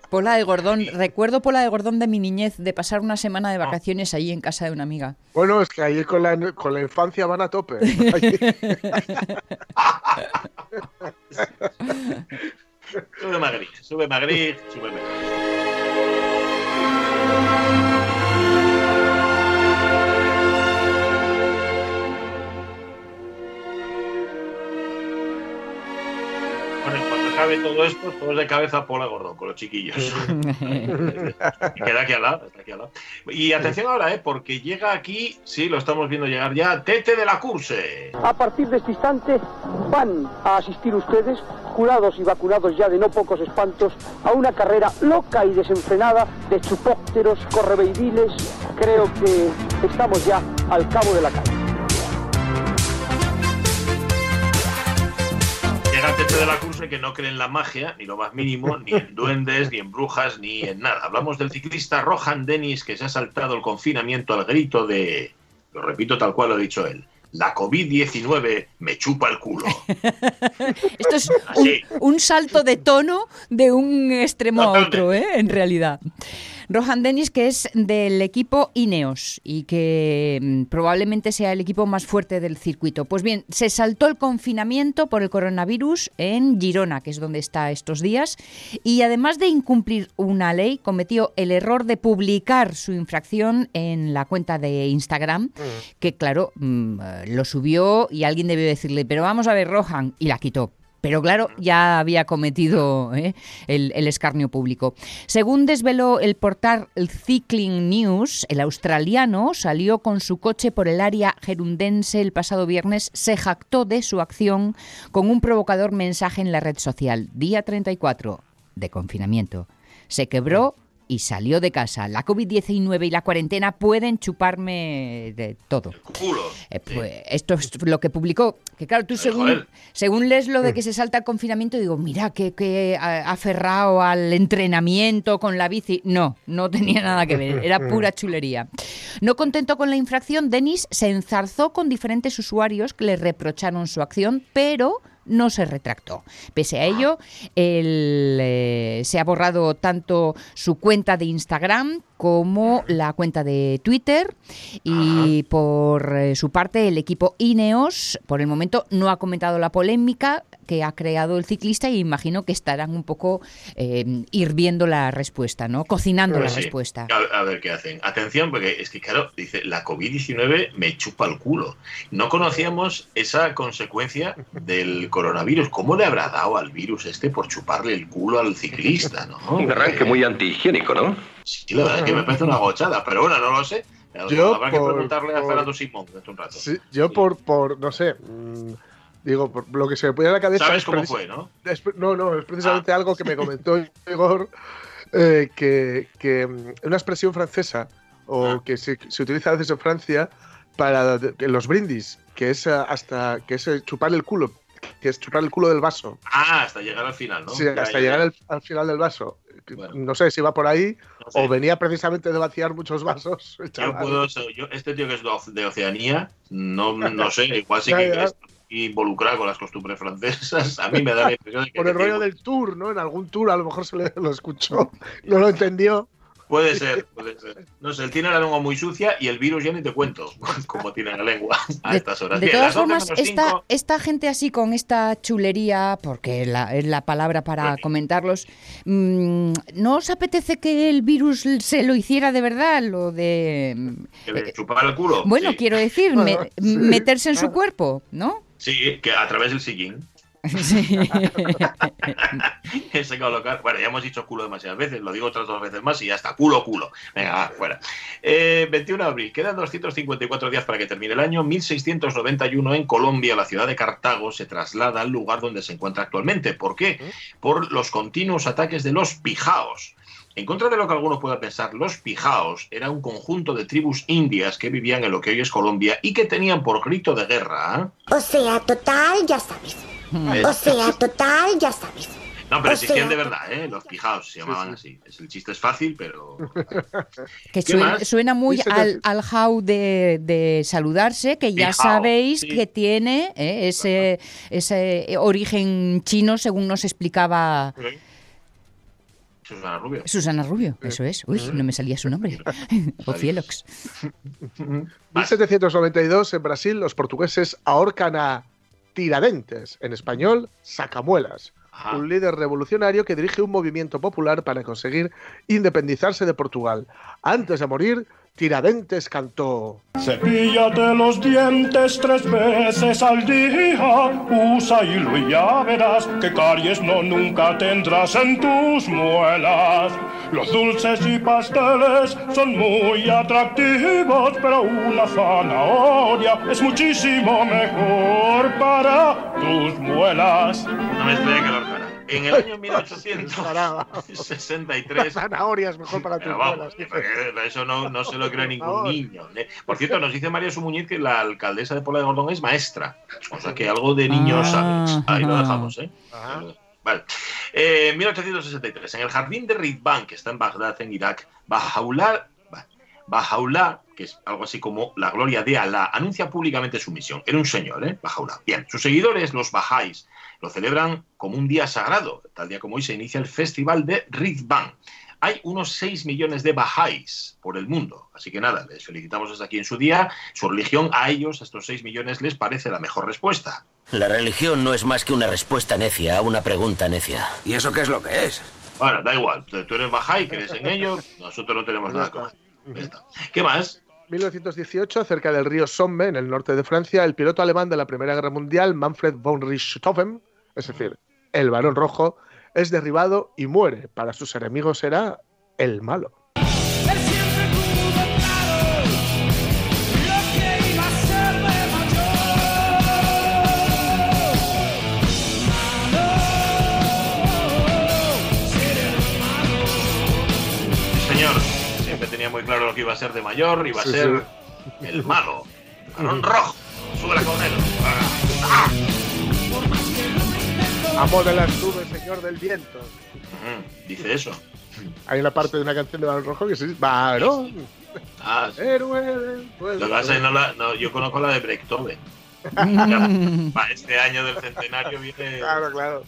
Pola de Gordón. Recuerdo Pola de Gordón de mi niñez, de pasar una semana de vacaciones allí en casa de una amiga. Bueno, es que ahí con la, con la infancia van a tope. [LAUGHS] [LAUGHS] Sube Magri, sube Magri, sube Magri. Acabe todo esto, todos de cabeza Pola Gordón, con los chiquillos. [LAUGHS] Queda aquí al lado, está aquí al lado. Y atención ahora, ¿eh? porque llega aquí, sí, lo estamos viendo llegar ya, Tete de la Curse. A partir de este instante van a asistir ustedes, curados y vacunados ya de no pocos espantos, a una carrera loca y desenfrenada de chupópteros, correveidiles. Creo que estamos ya al cabo de la calle. De la Curse que no cree en la magia, ni lo más mínimo, ni en duendes, ni en brujas, ni en nada. Hablamos del ciclista Rohan Dennis que se ha saltado el confinamiento al grito de, lo repito tal cual lo ha dicho él, la COVID-19 me chupa el culo. [LAUGHS] Esto es un salto de tono de un extremo a otro, ¿eh? en realidad. Rohan Dennis, que es del equipo Ineos y que mm, probablemente sea el equipo más fuerte del circuito. Pues bien, se saltó el confinamiento por el coronavirus en Girona, que es donde está estos días, y además de incumplir una ley, cometió el error de publicar su infracción en la cuenta de Instagram, que claro, mm, eh, lo subió y alguien debió decirle, pero vamos a ver, Rohan, y la quitó. Pero claro, ya había cometido ¿eh? el, el escarnio público. Según desveló el portal Cycling News, el australiano salió con su coche por el área gerundense el pasado viernes, se jactó de su acción con un provocador mensaje en la red social. Día 34 de confinamiento. Se quebró y salió de casa. La COVID-19 y la cuarentena pueden chuparme de todo. Culo. Eh, pues, esto es lo que publicó. Que claro, tú según, según lees lo de que se salta el confinamiento, digo, mira, que, que aferrado al entrenamiento con la bici. No, no tenía nada que ver, era [LAUGHS] pura chulería. No contento con la infracción, Denis se enzarzó con diferentes usuarios que le reprocharon su acción, pero no se retractó. Pese a ello, él, eh, se ha borrado tanto su cuenta de Instagram como la cuenta de Twitter y por eh, su parte el equipo Ineos por el momento no ha comentado la polémica que ha creado el ciclista y imagino que estarán un poco eh, hirviendo la respuesta, ¿no? Cocinando la Pues Sí. respuesta. A, a ver qué hacen. Atención, porque es que, claro, dice, la COVID-19 me chupa el culo. No conocíamos esa consecuencia del coronavirus. ¿Cómo le habrá dado al virus este por chuparle el culo al ciclista, no? Un arranque muy antihigiénico, ¿no? Sí, la verdad es que me parece una gochada, pero bueno, no lo sé. Yo Habrá que por- preguntarle a Fernando Simón dentro de un rato. Sí, yo por, por, no sé, mm, digo, por lo que se me pone a la cabeza. ¿Sabes es cómo fue, no? es no, no, es precisamente Ah. algo que me comentó [LAUGHS] Igor, eh, que, que mm, una expresión francesa, o Ah. que se, se utiliza a veces en Francia para los brindis, que es eh, hasta que es eh, chuparle el culo, que es chupar el culo del vaso. Ah, hasta llegar al final, ¿no? Sí, hasta ya, llegar ya. al, al final del vaso. Bueno. No sé si va por ahí No sé. o venía precisamente de vaciar muchos vasos. [LAUGHS] Yo puedo, yo, este tío que es de Oce- de Oceanía, no, [LAUGHS] no sé, igual sí que ya. Está involucrado con las costumbres francesas. A mí me da la [LAUGHS] impresión de que Por el rollo del tour, ¿no? En algún tour a lo mejor se le, lo escuchó, no lo entendió. Puede ser, puede ser. No sé, él tiene la lengua muy sucia y el virus ya ni te cuento [LAUGHS] cómo tiene la lengua a De, estas horas. de Bien, todas las 12 formas, esta, cinco, esta gente así con esta chulería, porque la- es la palabra para comentarlos, mm, ¿no os apetece que el virus se lo hiciera de verdad? Lo de... que le chupara el culo. Bueno, sí. quiero decir, [LAUGHS] Bueno, me- sí, meterse en su claro. cuerpo, ¿no? Sí, que a través del sillín Sí. [LAUGHS] se colocar. Bueno, ya hemos dicho culo demasiadas veces, lo digo otras dos veces más y ya está. Culo, culo. Venga, va, fuera. Eh, 21 de abril, quedan 254 días para que termine el año. 1691 en Colombia, la ciudad de Cartago se traslada al lugar donde se encuentra actualmente. ¿Por qué? Por los continuos ataques de los pijaos. En contra de lo que algunos puedan pensar, los pijaos era un conjunto de tribus indias que vivían en lo que hoy es Colombia y que tenían por grito de guerra. O sea, total, ya sabes. ¿eh? O sea, total, ya sabes. No, pero O existían sea- de verdad, ¿eh? Los pijaos se llamaban así. Es- El chiste es fácil, pero. [LAUGHS] Que ¿Qué suena, muy al, al how de, de saludarse, que ya sabéis sí. que tiene eh, ese, ese origen chino, según nos explicaba Susana Rubio. Susana Rubio. Eso es. Uy, no me salía su nombre. [LAUGHS] o Cielox. [LAUGHS] 1792 en Brasil los portugueses ahorcan a Tiradentes, en español, sacamuelas. Ajá. Un líder revolucionario que dirige un movimiento popular para conseguir independizarse de Portugal. Antes de morir, Tiradentes cantó. Cepíllate los dientes tres veces al día, usa hilo y ya verás que caries no nunca tendrás en tus muelas. Los dulces y pasteles son muy atractivos, pero una zanahoria es muchísimo mejor para tus muelas. No me. En el año Caramba. 1863. [LAUGHS] Zanahoria es mejor para tus vamos, eso no, no se lo cree [LAUGHS] ningún niño. ¿eh? Por cierto, nos dice María Sumuñiz que la alcaldesa de Pola de Gordón es maestra. O sea que algo de niños Ah, sabes. Ahí lo dejamos, ¿eh? Ajá. Vale. Eh, 1863, en el jardín de Ridvan, que está en Bagdad, en Irak, Bajaullah, Bajaullah, que es algo así como la gloria de Alá, anuncia públicamente su misión. Era un señor, ¿eh? Bajaullah. Bien, sus seguidores, los Bahá'ís, lo celebran como un día sagrado. Tal día como hoy se inicia el festival de Ridvan. Hay unos 6 millones de Bahá'ís por el mundo. Así que nada, les felicitamos desde aquí en su día. Su religión a ellos, a estos 6 millones, les parece la mejor respuesta. La religión no es más que una respuesta necia a una pregunta necia. ¿Y eso qué es lo que es? Bueno, da igual. Tú eres Bahá'í, crees en ello. Nosotros no tenemos nada que ver. ¿Qué más? 1918, cerca del río Somme, en el norte de Francia, el piloto alemán de la Primera Guerra Mundial, Manfred von Richthofen, es decir, el varón rojo, es derribado y muere. Para sus enemigos era el malo. Tenía muy claro lo que iba a ser de mayor. Iba a Sí, ser el malo. Varón rojo. Sube la él. Ah. Amo de las nubes, señor del viento. Dice eso. Hay una parte de una canción de Varón Rojo que sí, varón, Ah, sí. héroe del pueblo. No la- no, yo conozco la de. Para [LAUGHS] este año del centenario viene Claro, claro.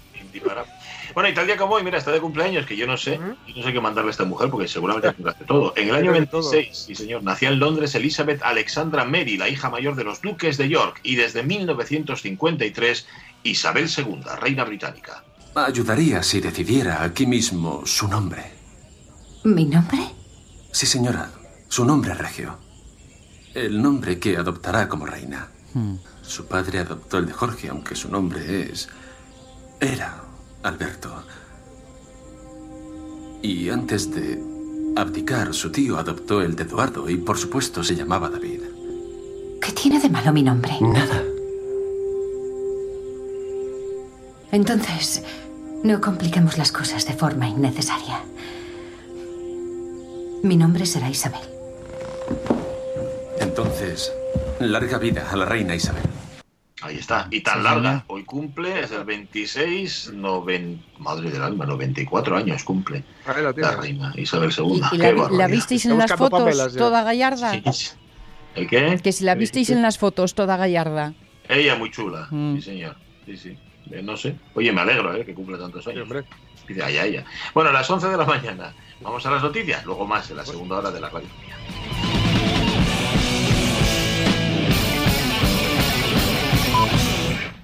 Bueno, y tal día como hoy, mira, está de cumpleaños, que yo no sé, yo no sé qué mandarle a esta mujer, porque seguramente [LAUGHS] hace todo. En el año Tiene de todo. 26, sí señor, nació en Londres Elizabeth Alexandra Mary, la hija mayor de los duques de York, y desde 1953, Isabel II, reina británica. Ayudaría si decidiera aquí mismo su nombre. ¿Mi nombre? Sí, señora, su nombre regio. El nombre que adoptará como reina. Su padre adoptó el de Jorge, aunque su nombre es... Era Alberto. Y antes de abdicar, su tío adoptó el de Eduardo y por supuesto se llamaba David. ¿Qué tiene de malo mi nombre? Nada. Entonces, no compliquemos las cosas de forma innecesaria. Mi nombre será Isabel. Entonces, larga vida a la reina Isabel. Ahí está. Y tan Sí, larga. señor. Hoy cumple, es el 26, noven... madre del alma, 94 años cumple Ahí la tienes. reina Isabel II. ¿Y Qué la, la visteis en las fotos papelas toda gallarda? Sí. ¿El qué? Que si la visteis en las fotos toda gallarda. Ella muy chula, Mm. sí señor. Sí, sí. Eh, no sé. Oye, me alegro, ¿eh? Que cumple tantos Sí, años. hombre. Dice, ay, ay, ay. Bueno, a las 11 de la mañana. Vamos a las noticias. Luego más en la segunda hora de la radio.